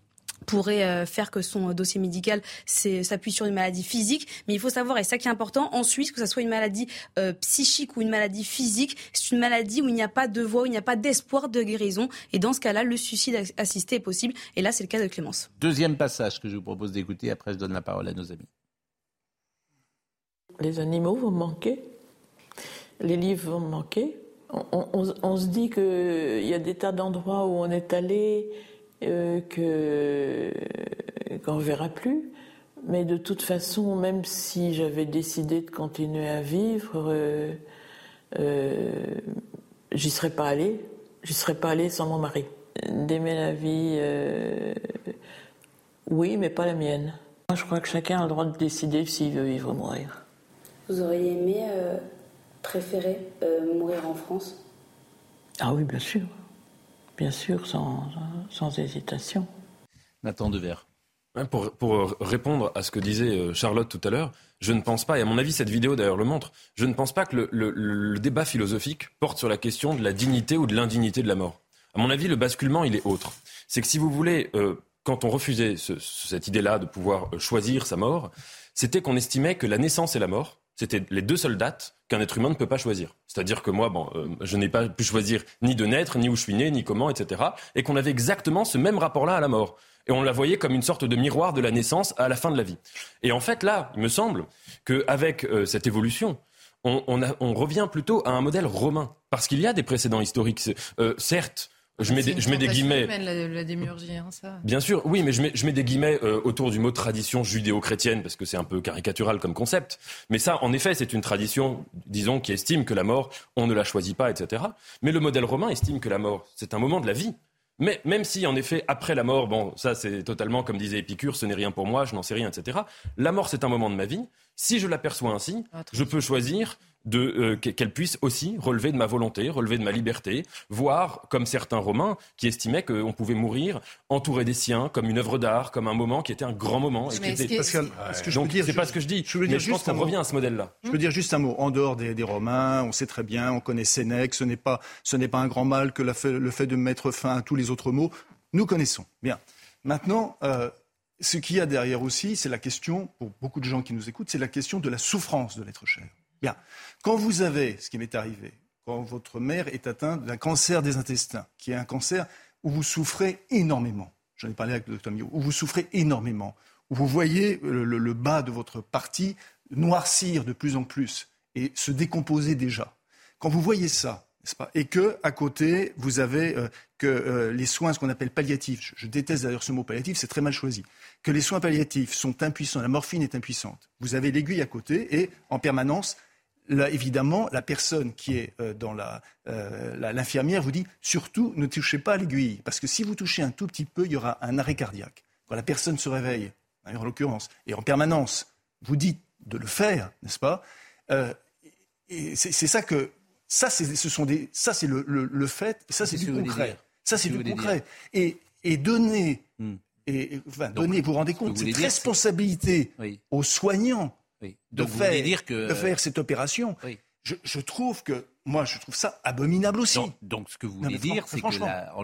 pourrait euh, faire que son dossier médical s'appuie sur une maladie physique. Mais il faut savoir, et ça qui est important, en Suisse, que ce soit une maladie euh, psychique ou une maladie physique, c'est une maladie où il n'y a pas de voie, où il n'y a pas d'espoir de guérison. Et dans ce cas-là, le suicide assisté est possible. Et là, c'est le cas de Clémence. Deuxième passage que je vous propose d'écouter. Après, je donne la parole à nos amis. Les animaux vont manquer. Les livres vont manquer. On, on se dit qu'il y a des tas d'endroits où on est allé euh, que qu'on verra plus. Mais de toute façon, même si j'avais décidé de continuer à vivre, euh, euh, j'y serais pas allée. J'y serais pas allée sans mon mari. D'aimer la vie, oui, mais pas la mienne. Moi, je crois que chacun a le droit de décider s'il veut vivre ou mourir. Vous auriez aimé préférer mourir en France? Ah oui, bien sûr. Bien sûr, sans, sans hésitation. Nathan Devers. Pour, pour, répondre à ce que disait Charlotte tout à l'heure, je ne pense pas, et à mon avis cette vidéo d'ailleurs le montre, je ne pense pas que le, le, le, débat philosophique porte sur la question de la dignité ou de l'indignité de la mort. À mon avis, le basculement, il est autre. C'est que si vous voulez, euh, quand on refusait ce, cette idée-là de pouvoir choisir sa mort, c'était qu'on estimait que la naissance et la mort, c'était les deux seules dates qu'un être humain ne peut pas choisir. C'est-à-dire que moi, bon, euh, je n'ai pas pu choisir ni de naître, ni où je suis né, ni comment, etc. Et qu'on avait exactement ce même rapport-là à la mort. Et on la voyait comme une sorte de miroir de la naissance à la fin de la vie. Et en fait, là, il me semble qu'avec euh, cette évolution, on, revient plutôt à un modèle romain. Parce qu'il y a des précédents historiques. Euh, certes, je mets, des, je mets des guillemets. La, la démiurgie, hein, ça. Bien sûr, oui, mais je mets, je mets des guillemets euh, autour du mot tradition judéo-chrétienne parce que c'est un peu caricatural comme concept. Mais ça, en effet, c'est une tradition, disons, qui estime que la mort, on ne la choisit pas, etc. Mais le modèle romain estime que la mort, c'est un moment de la vie. Mais même si, en effet, après la mort, bon, ça c'est totalement comme disait Épicure, ce n'est rien pour moi, je n'en sais rien, etc. La mort, c'est un moment de ma vie. Si je l'aperçois ainsi, ah, je peux choisir de euh, qu'elle puisse aussi relever de ma volonté, relever de ma liberté, voire comme certains Romains qui estimaient qu'on pouvait mourir entouré des siens, comme une œuvre d'art, comme un moment qui était un grand moment. Et qui était... Pascal, ce que je Donc c'est pas ce que je dis. Je veux dire mais je pense qu'on revient à ce modèle-là. Je veux dire juste un mot. En dehors des, des, Romains, on sait très bien, on connaît Sénèque. Ce n'est pas ce n'est pas un grand mal que le fait, le fait de mettre fin à tous les autres mots. Nous connaissons. Bien. Maintenant. Euh, ce qu'il y a derrière aussi, c'est la question, pour beaucoup de gens qui nous écoutent, c'est la question de la souffrance de l'être cher. Bien. Quand vous avez, ce qui m'est arrivé, quand votre mère est atteinte d'un cancer des intestins, qui est un cancer où vous souffrez énormément, j'en ai parlé avec le docteur Mio, où vous souffrez énormément, où vous voyez le, bas de votre partie noircir de plus en plus et se décomposer déjà. Quand vous voyez ça, pas, et que à côté vous avez euh, que euh, les soins, ce qu'on appelle palliatifs, je, je déteste d'ailleurs ce mot palliatif, c'est très mal choisi, que les soins palliatifs sont impuissants, la morphine est impuissante. Vous avez l'aiguille à côté et en permanence Là, évidemment, la personne qui est euh, dans euh, la, l'infirmière vous dit surtout ne touchez pas à l'aiguille, parce que si vous touchez un tout petit peu, il y aura un arrêt cardiaque. Quand la personne se réveille, hein, en l'occurrence, et en permanence, vous dites de le faire, n'est-ce pas euh, et c'est, ça que ça, c'est, ce sont des, ça c'est le, le, fait, ça c'est, du concret. Ça c'est du concret. Et, et donner, hmm. et, enfin, donner, vous vous rendez compte, cette responsabilité aux soignants de, faire, dire que... de faire cette opération. Je, trouve que moi, je trouve ça abominable aussi. Donc, ce que vous voulez dire, c'est que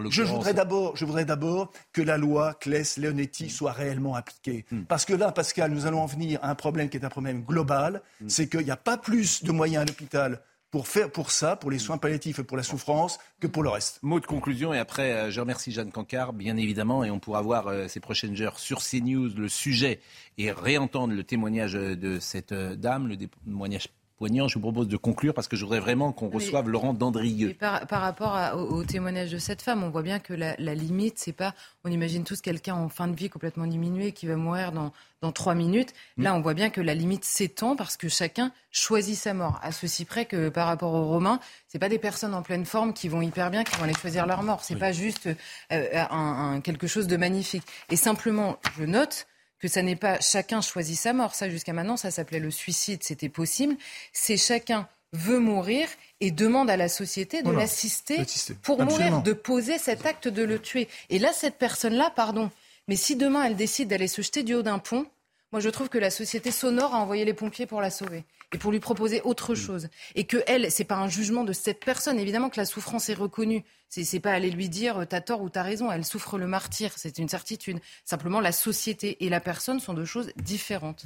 je voudrais d'abord, je voudrais d'abord que la loi Claes-Leonetti mm. soit réellement appliquée, mm. parce que là, Pascal, nous allons en venir à un problème qui est un problème global, mm. c'est qu'il n'y a pas plus de moyens à l'hôpital pour faire pour ça, pour les soins palliatifs et pour la souffrance, que pour le reste. Mot de conclusion et après, euh, je remercie Jeanne Cancard, bien évidemment, et on pourra voir euh, ces prochaines heures sur CNews le sujet et réentendre le témoignage de cette euh, dame, le témoignage je vous propose de conclure parce que je voudrais vraiment qu'on reçoive Laurent Dandrieux. Par, rapport au, témoignage de cette femme, on voit bien que la, limite, c'est pas. On imagine tous quelqu'un en fin de vie complètement diminué qui va mourir dans, dans trois minutes. Mm. Là, on voit bien que la limite s'étend parce que chacun choisit sa mort. À ceci près que par rapport aux Romains, c'est pas des personnes en pleine forme qui vont hyper bien, qui vont aller choisir leur mort. C'est pas juste euh, quelque chose de magnifique. Et simplement, je note que ça n'est pas chacun choisit sa mort. Ça, jusqu'à maintenant, ça s'appelait le suicide, c'était possible. C'est chacun veut mourir et demande à la société de l'assister pour mourir, de poser cet acte de le tuer. Et là, cette personne-là, pardon, mais si demain elle décide d'aller se jeter du haut d'un pont, moi, je trouve que la société sonore a envoyé les pompiers pour la sauver et pour lui proposer autre mm. chose. Et que elle, c'est pas un jugement de cette personne. Évidemment que la souffrance est reconnue. C'est, c'est pas aller lui dire euh, t'as tort ou t'as raison. Elle souffre le martyr. C'est une certitude. Simplement, la société et la personne sont deux choses différentes.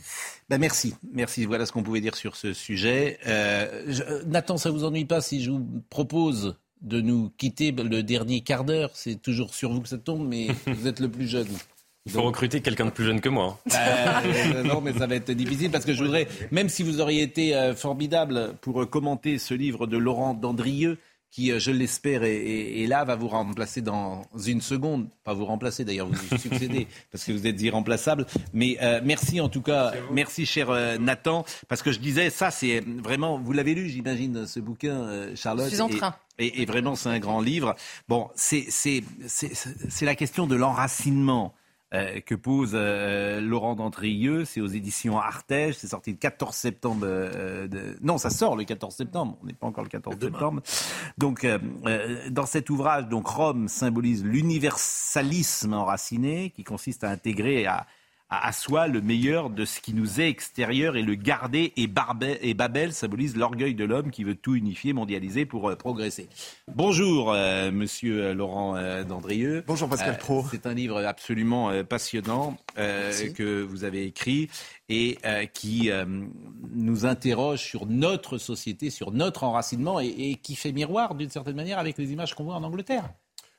Ben merci, merci. Voilà ce qu'on pouvait dire sur ce sujet. Euh, euh, Nathan, ça vous ennuie pas si je vous propose de nous quitter le dernier quart d'heure? C'est toujours sur vous que ça tombe, mais vous êtes le plus jeune. Il faut recruter quelqu'un de plus jeune que moi. Hein. Euh, non, mais ça va être difficile parce que je voudrais, même si vous auriez été euh, formidable pour euh, commenter ce livre de Laurent Dandrieux, qui, je l'espère, est, là, va vous remplacer dans une seconde. Pas vous remplacer, d'ailleurs, vous succédez, parce que vous êtes irremplaçable. Mais merci en tout cas, merci cher Nathan, parce que je disais, ça c'est vraiment, vous l'avez lu, j'imagine, ce bouquin, Charlotte. Je suis en train. Et, et vraiment, c'est un grand livre. Bon, c'est la question de l'enracinement. Euh, que pose euh, Laurent D'Andrieux. C'est aux éditions Artege. C'est sorti le 14 septembre. Euh, non, ça sort le 14 septembre. On n'est pas encore le 14 septembre. Donc, dans cet ouvrage, donc Rome symbolise l'universalisme enraciné, qui consiste à intégrer, à, à, soi le meilleur de ce qui nous est extérieur et le garder. Et, et Babel symbolise l'orgueil de l'homme qui veut tout unifier, mondialiser pour euh, progresser. Bonjour, euh, monsieur euh, Laurent Dandrieux. Bonjour, Pascal Pro. C'est un livre absolument passionnant que vous avez écrit et qui nous interroge sur notre société, sur notre enracinement et, et qui fait miroir d'une certaine manière avec les images qu'on voit en Angleterre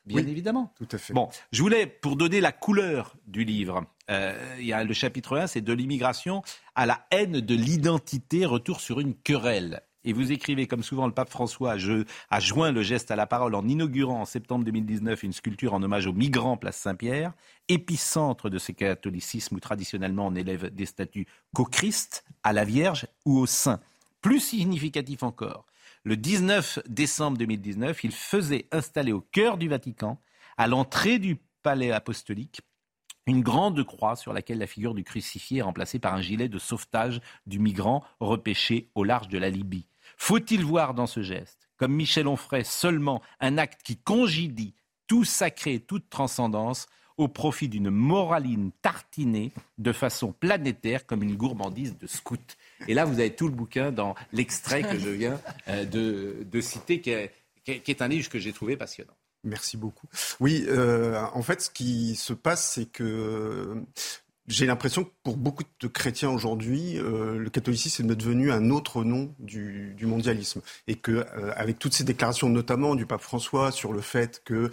bien évidemment. Tout à fait. Bon, je voulais, pour donner la couleur du livre, euh, le chapitre 1, c'est de l'immigration à la haine de l'identité, retour sur une querelle. Et vous écrivez, comme souvent le pape François a joint le geste à la parole en inaugurant en septembre 2019 une sculpture en hommage aux migrants place Saint-Pierre, épicentre de ce catholicisme où traditionnellement on élève des statues qu'au Christ, à la Vierge ou au Saint. Plus significatif encore, le 19 décembre 2019, il faisait installer au cœur du Vatican, à l'entrée du palais apostolique, une grande croix sur laquelle la figure du crucifié est remplacée par un gilet de sauvetage du migrant repêché au large de la Libye. Faut-il voir dans ce geste, comme Michel Onfray, seulement un acte qui congédie tout sacré, toute transcendance, au profit d'une moraline tartinée de façon planétaire comme une gourmandise de scout. Et là, vous avez tout le bouquin dans l'extrait que je viens euh, de, citer, qui est un livre que j'ai trouvé passionnant. Merci beaucoup. Oui, euh, en fait, ce qui se passe, c'est que j'ai l'impression que pour beaucoup de chrétiens aujourd'hui, euh, le catholicisme est devenu un autre nom du, mondialisme, et que euh, avec toutes ces déclarations, notamment du pape François, sur le fait que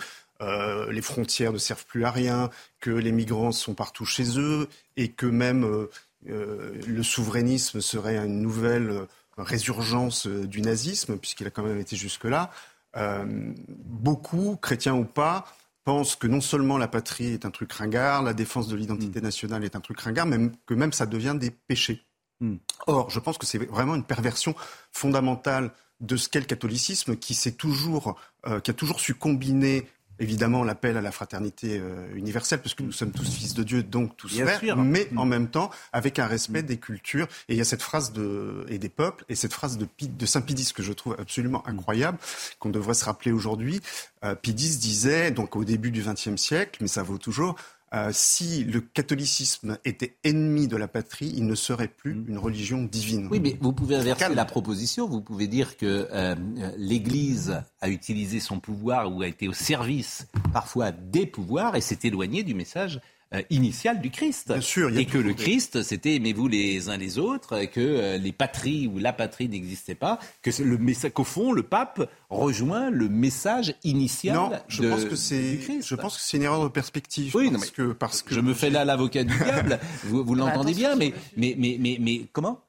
les frontières ne servent plus à rien, que les migrants sont partout chez eux, et que même le souverainisme serait une nouvelle résurgence du nazisme, puisqu'il a quand même été jusque-là. Euh, beaucoup, chrétiens ou pas, pensent que non seulement la patrie est un truc ringard, la défense de l'identité mm. nationale est un truc ringard, même que même ça devient des péchés. Mm. Or, je pense que c'est vraiment une perversion fondamentale de ce qu'est le catholicisme, qui, toujours, euh, qui a toujours su combiner évidemment l'appel à la fraternité euh, universelle, parce que nous sommes tous fils de Dieu, donc tous frères, mais mm. en même temps avec un respect mm. des cultures. Et il y a cette phrase de, et des peuples, et cette phrase de, de Saint Pidis que je trouve absolument mm. incroyable, qu'on devrait se rappeler aujourd'hui. Euh, Pidis disait, donc au début du XXe siècle, mais ça vaut toujours, euh, si le catholicisme était ennemi de la patrie, il ne serait plus mm. une religion divine. Oui, mais vous pouvez inverser la proposition. Vous pouvez dire que euh, l'Église a utilisé son pouvoir ou a été au service parfois des pouvoirs et s'est éloignée du message euh, initial du Christ. Bien sûr, et que le Christ, c'était aimez-vous les uns les autres, que euh, les patries ou la patrie n'existaient pas, que le qu'au fond le pape rejoint le message initial. Non, je pense que c'est, je pense que c'est une erreur de perspective. Oui, parce que parce que je me fais là l'avocat du diable. Vous, vous l'entendez bien, mais mais mais mais mais comment?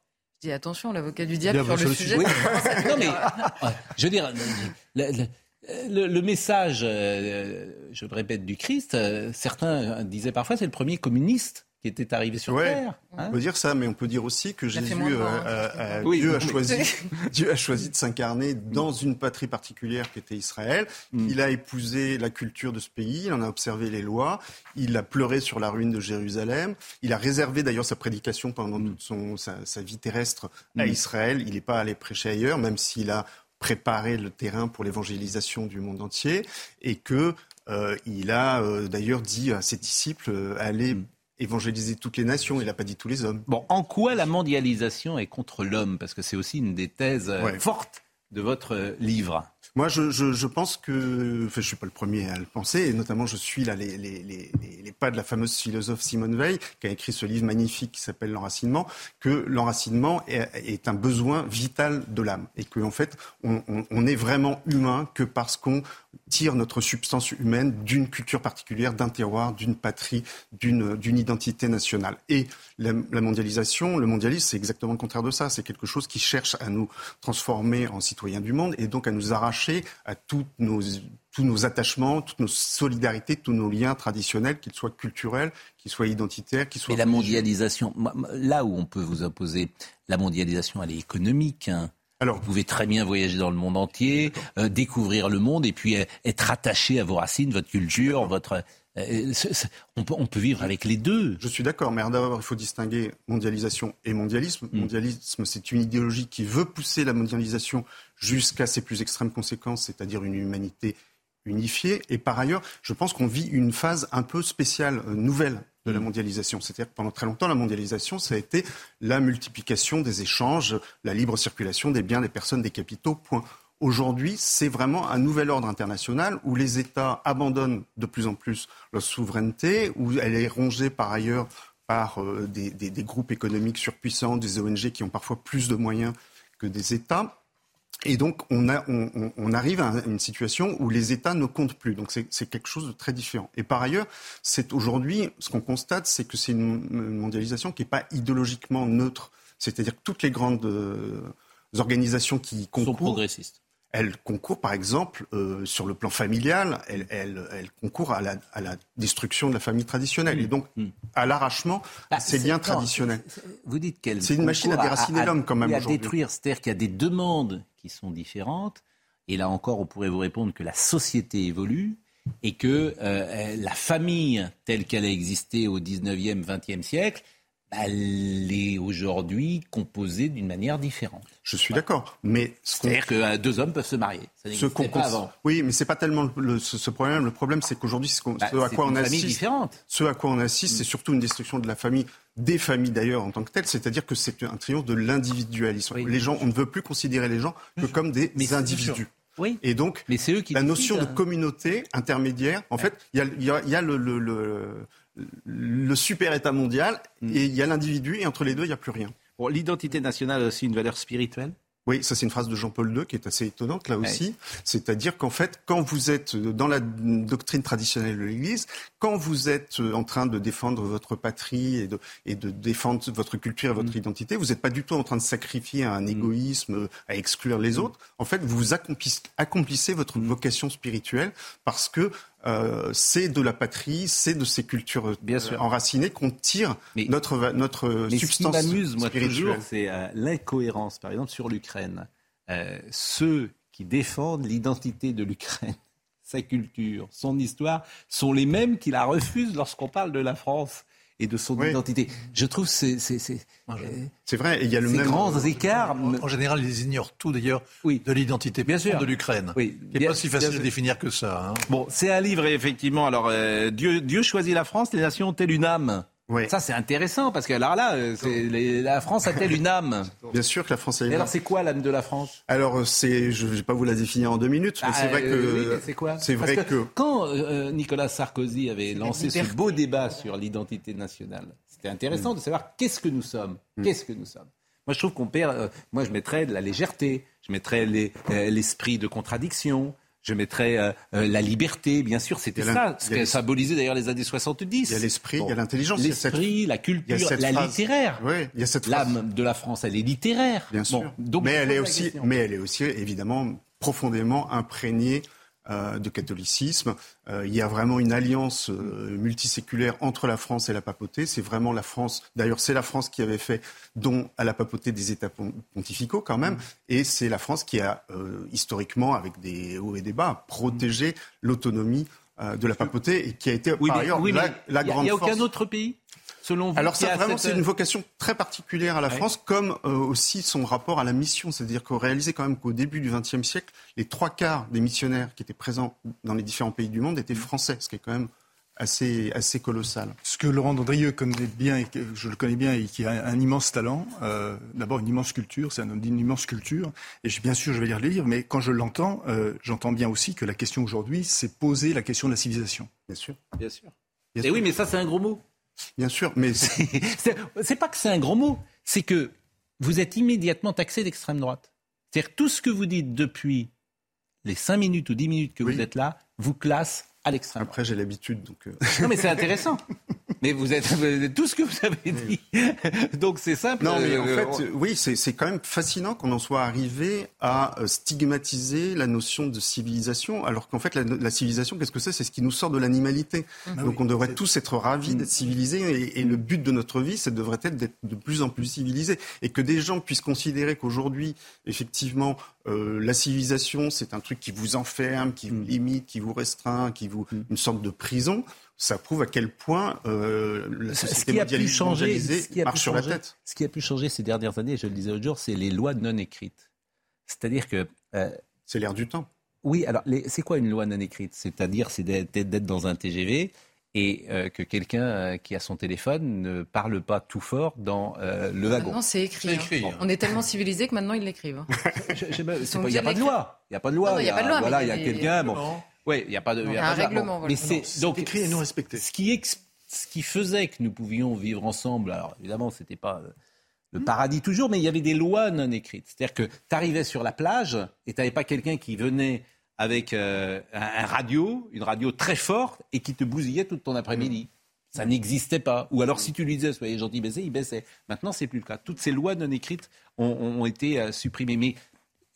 Je dis attention, l'avocat du diable sur, le, sujet. Oui. non mais je veux dire. Le, message, euh, je le répète, du Christ, euh, certains disaient parfois c'est le premier communiste qui était arrivé sur Terre. Hein. on peut dire ça, mais on peut dire aussi que Jésus, euh, Dieu, a choisi, Dieu a choisi de s'incarner dans une patrie particulière qui était Israël. Mm. Il a épousé la culture de ce pays, il en a observé les lois, il a pleuré sur la ruine de Jérusalem, il a réservé d'ailleurs sa prédication pendant mm. toute son, sa, vie terrestre à mm. Israël. Il n'est pas allé prêcher ailleurs, même s'il a préparer le terrain pour l'évangélisation du monde entier et que euh, il a euh, d'ailleurs dit à ses disciples euh, allez évangéliser toutes les nations. Il n'a pas dit tous les hommes. Bon, en quoi la mondialisation est contre l'homme? Parce que c'est aussi une des thèses fortes de votre livre. Moi, je, pense que, enfin, je suis pas le premier à le penser, et notamment je suis là les, pas de la fameuse philosophe Simone Veil, qui a écrit ce livre magnifique qui s'appelle L'enracinement, que l'enracinement est, est, un besoin vital de l'âme, et qu'en en fait, on, on, on, est vraiment humain que parce qu'on tire notre substance humaine d'une culture particulière, d'un terroir, d'une patrie, d'une identité nationale. Et la, la mondialisation, le mondialisme, c'est exactement le contraire de ça. C'est quelque chose qui cherche à nous transformer en citoyens du monde et donc à nous arracher à tous nos, tous nos attachements, toutes nos solidarités, tous nos liens traditionnels, qu'ils soient culturels, qu'ils soient identitaires, qu'ils soient... Et la mondialisation, là où on peut vous opposer, la mondialisation, elle est économique. Hein. Alors, vous pouvez très bien voyager dans le monde entier, euh, découvrir le monde et puis euh, être attaché à vos racines, votre culture, votre euh, on, peut, on, peut, vivre avec les deux. Je suis d'accord, mais d'abord, il faut distinguer mondialisation et mondialisme. Mm. Mondialisme, c'est une idéologie qui veut pousser la mondialisation jusqu'à ses plus extrêmes conséquences, c'est-à-dire une humanité unifiée. Et par ailleurs, je pense qu'on vit une phase un peu spéciale, nouvelle de la mondialisation. C'est-à-dire que pendant très longtemps, la mondialisation, ça a été la multiplication des échanges, la libre circulation des biens, des personnes, des capitaux. Aujourd'hui, c'est vraiment un nouvel ordre international où les États abandonnent de plus en plus leur souveraineté, où elle est rongée par ailleurs par euh, des, des, groupes économiques surpuissants, des ONG qui ont parfois plus de moyens que des États. Et donc, on, a, on, on, arrive à une situation où les États ne comptent plus. Donc, c'est quelque chose de très différent. Et par ailleurs, c'est aujourd'hui, ce qu'on constate, c'est que c'est une, mondialisation qui n'est pas idéologiquement neutre. C'est-à-dire que toutes les grandes euh, organisations qui concourent... Sont progressistes elle concourt, par exemple, euh, sur le plan familial, elle, elle, elle concourt à la, à la, destruction de la famille traditionnelle et donc mm. à l'arrachement ah, ces liens traditionnels. Vous dites qu'elle. C'est une machine à déraciner l'homme quand même. à détruire, c'est-à-dire qu'il y a des demandes qui sont différentes. Et là encore, on pourrait vous répondre que la société évolue et que euh, la famille telle qu'elle a existé au 19e, 20e siècle elle est aujourd'hui composée d'une manière différente. Je suis d'accord, mais c'est-à-dire que euh, deux hommes peuvent se marier. Ça ce qu'on pas avant. Oui, mais c'est pas tellement le, ce, problème. Le problème, c'est qu'aujourd'hui, ce, bah, à quoi on assiste, ce à quoi on assiste, c'est surtout une destruction de la famille, des familles d'ailleurs en tant que telles. C'est-à-dire que c'est un triomphe de l'individualisme. les gens, on ne veut plus considérer les gens que comme des individus. Oui. Et donc, mais eux qui la notion de hein. communauté intermédiaire, en fait, il y a, y a le, le, le le super État mondial mm. et il y a l'individu et entre les deux, il n'y a plus rien. L'identité nationale a aussi une valeur spirituelle? Oui, ça c'est une phrase de Jean-Paul II qui est assez étonnante là aussi. C'est-à-dire qu'en fait, quand vous êtes dans la doctrine traditionnelle de l'Église, quand vous êtes en train de défendre votre patrie et de, et de défendre votre culture et votre mm. identité, vous n'êtes pas du tout en train de sacrifier un mm. égoïsme, à exclure les autres. En fait, vous accomplissez, accomplissez votre vocation spirituelle parce que euh, c'est de la patrie, c'est de ces cultures Bien sûr. enracinées qu'on tire notre, notre mais substance. Ce qui m'amuse, moi, toujours, c'est euh, l'incohérence. Par exemple, sur l'Ukraine, euh, ceux qui défendent l'identité de l'Ukraine, sa culture, son histoire, sont les mêmes qui la refusent lorsqu'on parle de la France et de son identité. Je trouve c'est c'est c'est c'est vrai. il y a le même grands écarts. En général, ils ignorent tout d'ailleurs oui. de l'identité bien sûr de l'Ukraine. Oui, qui n'est pas si facile à définir que ça. Hein. Bon, c'est un livre effectivement. Alors euh, Dieu Dieu choisit la France, les nations ont-elles une âme? Ça, c'est intéressant parce que alors là, euh, la France a-t-elle une âme Bien sûr que la France a une âme. alors, c'est quoi l'âme de la France? Alors, euh, c'est, je ne vais pas vous la définir en deux minutes, mais c'est vrai ah, que. c'est quoi? C'est vrai que, Quand euh, Nicolas Sarkozy avait lancé ce beau débat sur l'identité nationale, c'était intéressant mm. de savoir qu'est-ce que nous sommes. Mm. Qu'est-ce que nous sommes? Moi, je trouve qu'on perd. moi, je mettrais de la légèreté, je mettrais l'esprit de contradiction je mettrais euh, euh, la liberté, bien sûr, c'était ça, ce qui symbolisé d'ailleurs les années 70. Il y a l'esprit, il y a l'intelligence. L'esprit, la culture, la littéraire. Oui, il y a cette L'âme de la France, elle est littéraire. Bien sûr. donc, mais elle est aussi, mais elle est aussi évidemment profondément imprégnée euh, de catholicisme. Euh, il y a vraiment une alliance euh, multiséculaire entre la France et la papauté. C'est vraiment la France. D'ailleurs, c'est la France qui avait fait don à la papauté des États pontificaux quand même, et c'est la France qui a historiquement, avec des hauts et des bas, protégé l'autonomie de la papauté et qui a été par ailleurs la, grande force. Il n'y a aucun autre pays alors ça, vraiment, c'est une vocation très particulière à la France, comme euh, aussi son rapport à la mission. C'est-à-dire qu'on réalisait quand même qu'au début du XXe siècle, les trois quarts des missionnaires qui étaient présents dans les différents pays du monde étaient français, ce qui est quand même assez, assez colossal. Ce que Laurent Dandrieux connaît bien, et que je le connais bien, et qui a un, immense talent, euh, d'abord une immense culture, c'est un homme d'une immense culture, et bien sûr je vais lire les livres, mais quand je l'entends, euh, j'entends bien aussi que la question aujourd'hui, c'est poser la question de la civilisation. Bien sûr. Bien sûr. et oui, mais ça c'est un gros mot. Bien sûr, mais c'est pas que c'est un grand mot, c'est que vous êtes immédiatement taxé d'extrême droite. C'est-à-dire tout ce que vous dites depuis les 5 minutes ou 10 minutes que vous êtes là, vous classe à l'extrême. Après, j'ai l'habitude, donc. Euh. Non, mais c'est intéressant. mais vous êtes, tout ce que vous avez dit. donc c'est simple. Non, mais en euh, fait, oui, c'est quand même fascinant qu'on en soit arrivé à euh, stigmatiser la notion de civilisation, alors qu'en fait, la, civilisation, qu'est-ce que c'est? C'est ce qui nous sort de l'animalité. Ah donc on devrait tous être ravis d'être civilisés, et, le but de notre vie, ça devrait être d'être de plus en plus civilisés, et que des gens puissent considérer qu'aujourd'hui, effectivement, la civilisation, c'est un truc qui vous enferme, qui vous mm. limite, qui vous restreint, qui vous mm. une sorte de prison ça prouve à quel point euh, la société ce qui a pu changer, ce qui a marche sur la tête. Ce qui a pu changer ces dernières années, je le disais l'autre jour, c'est les lois non écrites. C'est-à-dire que... Euh, c'est l'air du temps. Oui, alors c'est quoi une loi non écrite? C'est-à-dire c'est d'être dans un TGV et euh, que quelqu'un euh, qui a son téléphone ne parle pas tout fort dans euh, le wagon. Non, c'est écrit. Hein. On est tellement civilisé que maintenant ils l'écrivent. Hein. Il n'y a pas de loi. Il n'y a pas de loi. Il y a pas de loi. Voilà, il y a quelqu'un. Bon. Oui, il n'y a pas de. Il y a un règlement. Mais c'est donc écrit et non respecté. Ce qui, ce qui faisait que nous pouvions vivre ensemble. Alors évidemment, c'était pas le paradis toujours, mais il y avait des lois non écrites. C'est-à-dire que tu arrivais sur la plage et tu n'avais pas quelqu'un qui venait avec euh, un, radio, une radio très forte, et qui te bousillait tout ton après-midi. Ça n'existait pas. Ou alors, si tu lui disais, soyez gentil, baissez, il baissait. Maintenant, c'est plus le cas. Toutes ces lois non écrites ont, ont été euh, supprimées. Mais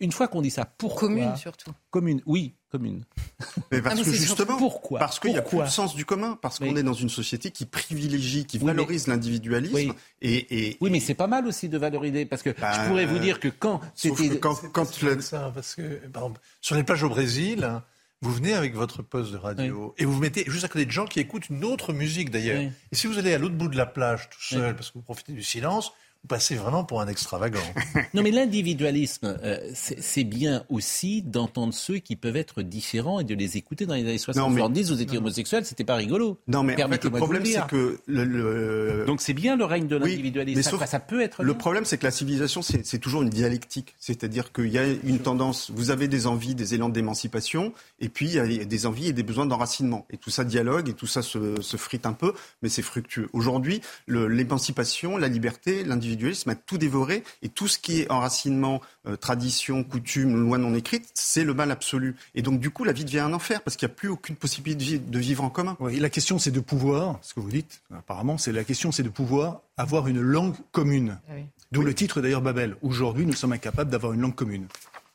une fois qu'on dit ça, pourquoi Commune surtout. Commune, oui, commune. Mais parce Ah, mais que c'est justement, Pourquoi parce qu'il n'y a plus le sens du commun, parce qu'on est dans une société qui privilégie, qui Oui, mais- valorise l'individualisme. Oui. Et, et- Oui, mais c'est pas mal aussi de valoriser, parce que Bah, je pourrais vous dire que quand sauf c'était... quand, quand pas ça, parce que, par exemple, sur les plages au Brésil, hein, vous venez avec votre poste de radio et vous vous mettez juste à côté de gens qui écoutent une autre musique d'ailleurs. Oui. Et si vous allez à l'autre bout de la plage tout seul, parce que vous profitez du silence, vous passez vraiment pour un extravagant. Non, mais l'individualisme, euh, c'est bien aussi d'entendre ceux qui peuvent être différents et de les écouter dans les années 60. Non, mais- 70, vous étiez homosexuel, c'était pas rigolo. Non, mais en fait, le Permettez-moi de vous problème, c'est que le, le- Donc c'est bien le règne de Oui, l'individualisme. mais ça, sauf- ça peut être Le bien. problème, c'est que la civilisation, c'est toujours une dialectique. C'est-à-dire qu'il y a une tendance, vous avez des envies, des élans d'émancipation, et puis il y a des envies et des besoins d'enracinement. Et tout ça dialogue, et tout ça se, se frite un peu, mais c'est fructueux. Aujourd'hui, l'émancipation, la liberté, l'individualisme a tout dévoré, et tout ce qui est enracinement, euh, tradition, coutume, loi non écrite, c'est le mal absolu. Et donc, du coup, la vie devient un enfer, parce qu'il n'y a plus aucune possibilité de vi- de vivre en commun. Oui, la question, c'est de pouvoir, ce que vous dites, apparemment, c'est la question, c'est de pouvoir avoir une langue commune. Ah oui. D'où le titre d'ailleurs Babel. Aujourd'hui, nous sommes incapables d'avoir une langue commune.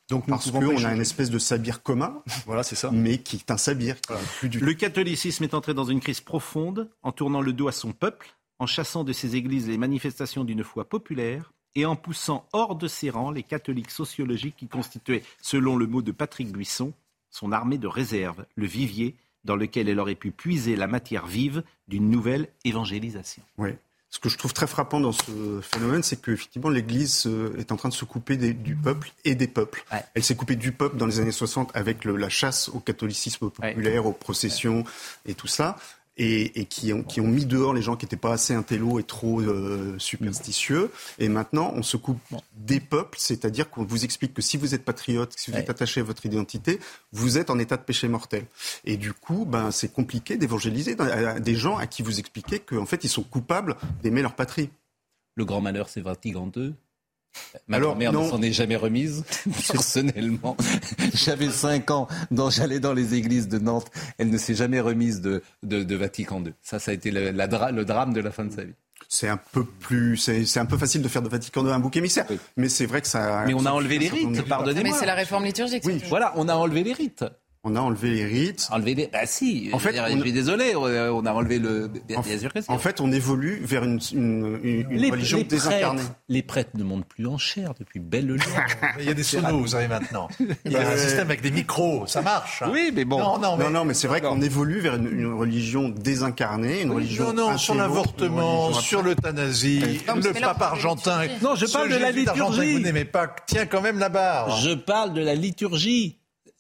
Donc nous Parce qu'on a une espèce de sabir commun, Voilà, c'est ça. mais qui est un sabir, qui n'est plus du Le catholicisme est entré dans une crise profonde en tournant le dos à son peuple, en chassant de ses églises les manifestations d'une foi populaire et en poussant hors de ses rangs les catholiques sociologiques qui constituaient, selon le mot de Patrick Buisson, son armée de réserve, le vivier dans lequel elle aurait pu puiser la matière vive d'une nouvelle évangélisation. Oui. Ce que je trouve très frappant dans ce phénomène, c'est qu'effectivement, l'Église euh, est en train de se couper des- du peuple et des peuples. Ouais. Elle s'est coupée du peuple dans les années 60 avec le- la chasse au catholicisme populaire, aux processions et tout ça. Et, et qui, ont, qui ont mis dehors les gens qui n'étaient pas assez intello et trop euh, superstitieux. Et maintenant, on se coupe des peuples, c'est-à-dire qu'on vous explique que si vous êtes patriote, si vous êtes attaché à votre identité, vous êtes en état de péché mortel. Et du coup, ben, c'est compliqué d'évangéliser des gens à qui vous expliquez qu'en fait, ils sont coupables d'aimer leur patrie. Le grand malheur, c'est Vatican II. Ma Alors, grand-mère ne s'en est jamais remise, personnellement. J'avais 5 ans, j'allais dans les églises de Nantes. Elle ne s'est jamais remise de, de, de Vatican II. Ça, ça a été le, la dra- le drame de la fin de sa vie. C'est un peu plus, c'est c'est un peu facile de faire de Vatican II un bouc émissaire, mais c'est vrai que ça. Mais on a enlevé les rites, pardonnez-moi. Mais c'est la réforme liturgique. Oui. Voilà, on a enlevé les rites. On a enlevé les rites. Enlevé les... Bah si, En fait, fait, on- je suis désolé, on a on a enlevé le... En, bien sûr que si. en fait, on évolue vers une, une, une- une les, religion les désincarnée. prêtres, les prêtres ne montent plus en chair depuis belle il y a des sonos, vous savez maintenant. Il y a un système avec des micros, ça marche. hein. Oui, mais bon. Non, non, mais, Non, non, mais c'est vrai qu'on évolue vers une, une religion désincarnée, une religion. non, non, sur l'avortement, sur l'euthanasie, le pape argentin. Non, je parle de la liturgie. Vous n'aimez pas, tiens quand même la barre. Je parle de la liturgie.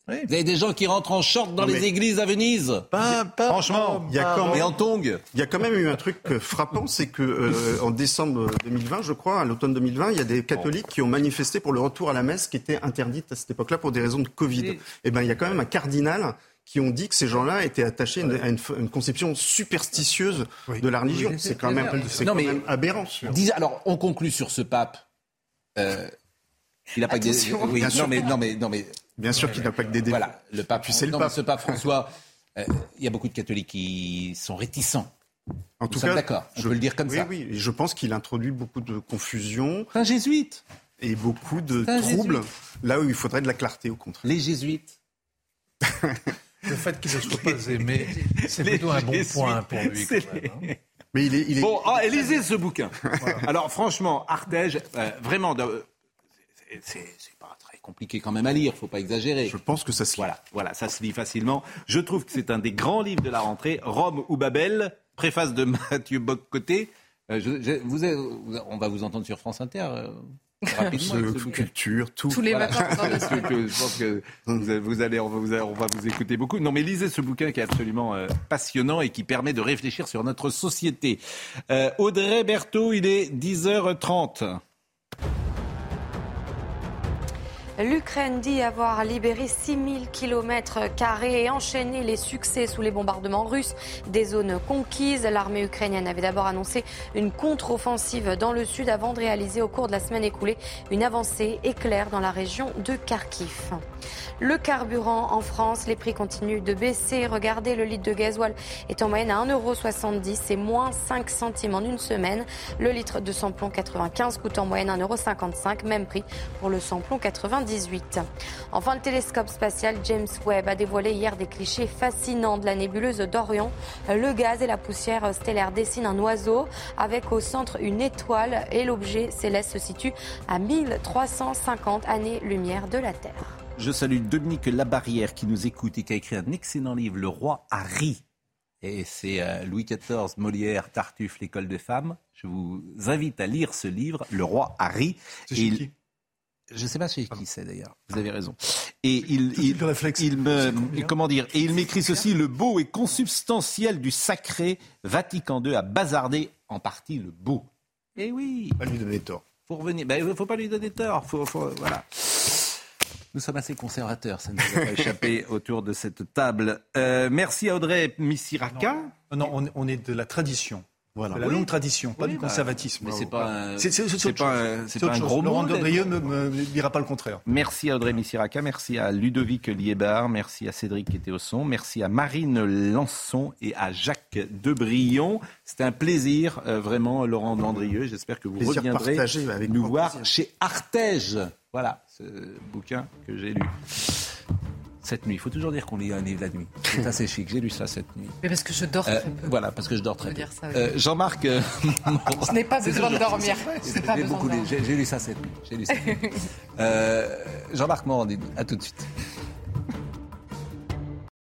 Oui. Vous avez des gens qui rentrent en short dans Non, les églises à Venise. Pas- pas- Franchement, Il y a quand et même, en tongs. il y a quand même eu un truc euh, frappant, c'est que euh, en décembre 2020, je crois, à l'automne 2020, il y a des catholiques qui ont manifesté pour le retour à la messe qui était interdite à cette époque-là pour des raisons de Covid. Et ben, il y a quand même un cardinal qui ont dit que ces gens-là étaient attachés à une, à une f- une conception superstitieuse Oui. de la religion. C'est quand même, quand mais- même aberrant. Dis- alors, on conclut sur ce pape. Euh, il n'a pas que des. Oui, mais, non, mais, non, mais Bien sûr qu'il n'a pas que des défauts. voilà, le pape. Puis c'est le non, mais pape. ce pape François, euh, il y a beaucoup de catholiques qui sont réticents. En Nous tout cas, d'accord, je- peut le dire comme oui, ça. Oui, et je pense qu'il introduit beaucoup de confusion C'est un jésuite. et beaucoup de troubles jésuite. là où il faudrait de la clarté au contraire. Les jésuites. Le fait qu'il ne soit pas aimé, c'est plutôt un bon point pour lui. Quand même, hein. Mais il est, il est- Bon, ah, lisez ce bouquin. Alors, franchement, Ardège, euh, vraiment, de- c'est- compliqué quand même à lire, faut pas exagérer. je pense que ça se lit. Voilà, voilà, ça se lit facilement. Je trouve que c'est un des grands livres de la rentrée, Rome ou Babel, préface de Mathieu Bock-Côté. Euh, je- je- vous avez- on va vous entendre sur France Inter. euh. culture, tout. Tous les matins. je pense que vous, allez, on va, vous, écouter beaucoup. Non, mais lisez ce bouquin qui est absolument euh, passionnant et qui permet de réfléchir sur notre société. Euh, Audrey Berthaud, il est 10h30. L'Ukraine dit avoir libéré 6000 km et enchaîné les succès sous les bombardements russes des zones conquises. L'armée ukrainienne avait d'abord annoncé une contre-offensive dans le sud avant de réaliser au cours de la semaine écoulée une avancée éclair dans la région de Kharkiv. Le carburant en France, les prix continuent de baisser. Regardez, le litre de gasoil est en moyenne à 1,70€ c'est moins 5 centimes en une semaine. Le litre de samplon 95 coûte en moyenne 1,55€, même prix pour le samplon 98. Enfin, le télescope spatial James Webb a dévoilé hier des clichés fascinants de la nébuleuse d'Orion. Le gaz et la poussière stellaire dessinent un oiseau avec au centre une étoile et l'objet céleste se situe à 1350 années-lumière de la Terre. Je salue Dominique Labarrière qui nous écoute et qui a écrit un excellent livre, Le Roi Harry. Et c'est euh, Louis XIV, Molière, Tartuffe, l'école des femmes. Je vous invite à lire ce livre, Le Roi Harry. C'est je ne sais pas chez qui c'est d'ailleurs. Vous avez raison. Et il, il, il me, comment dire Et il m'écrit ceci le beau et consubstantiel du sacré. Vatican II a bazardé en partie le beau. Eh oui. Pas lui donner tort. Faut revenir. Ben, il ne faut pas lui donner tort. Faut, faut, voilà. Nous sommes assez conservateurs, ça ne nous a pas échappé autour de cette table. Euh, merci à Audrey Missiraka. Non, non on, est de la tradition. Voilà. la longue tradition, pas du bah, conservatisme. Mais c'est pas, c'est pas, un, pas un gros mot. Laurent Dandrieux ne me, dira pas le contraire. Merci à Audrey Missiraka, merci à Ludovic Liébar, merci à Cédric qui était au son, merci à Marine Lançon et à Jacques Debrion. C'était un plaisir, euh, vraiment, Laurent Dandrieux. J'espère que vous reviendrez avec nous voir chez Artege. Voilà, ce bouquin que j'ai lu cette nuit. Il faut toujours dire qu'on lit un livre la nuit. C'est assez chic. J'ai lu ça cette nuit. Mais parce que je dors très peu. Voilà, parce que je dors très peu. Euh, Jean-Marc. Euh, je n'ai pas besoin de dormir. J'ai lu ça cette nuit. Lu ça. euh, Jean-Marc Morandini, à tout de suite.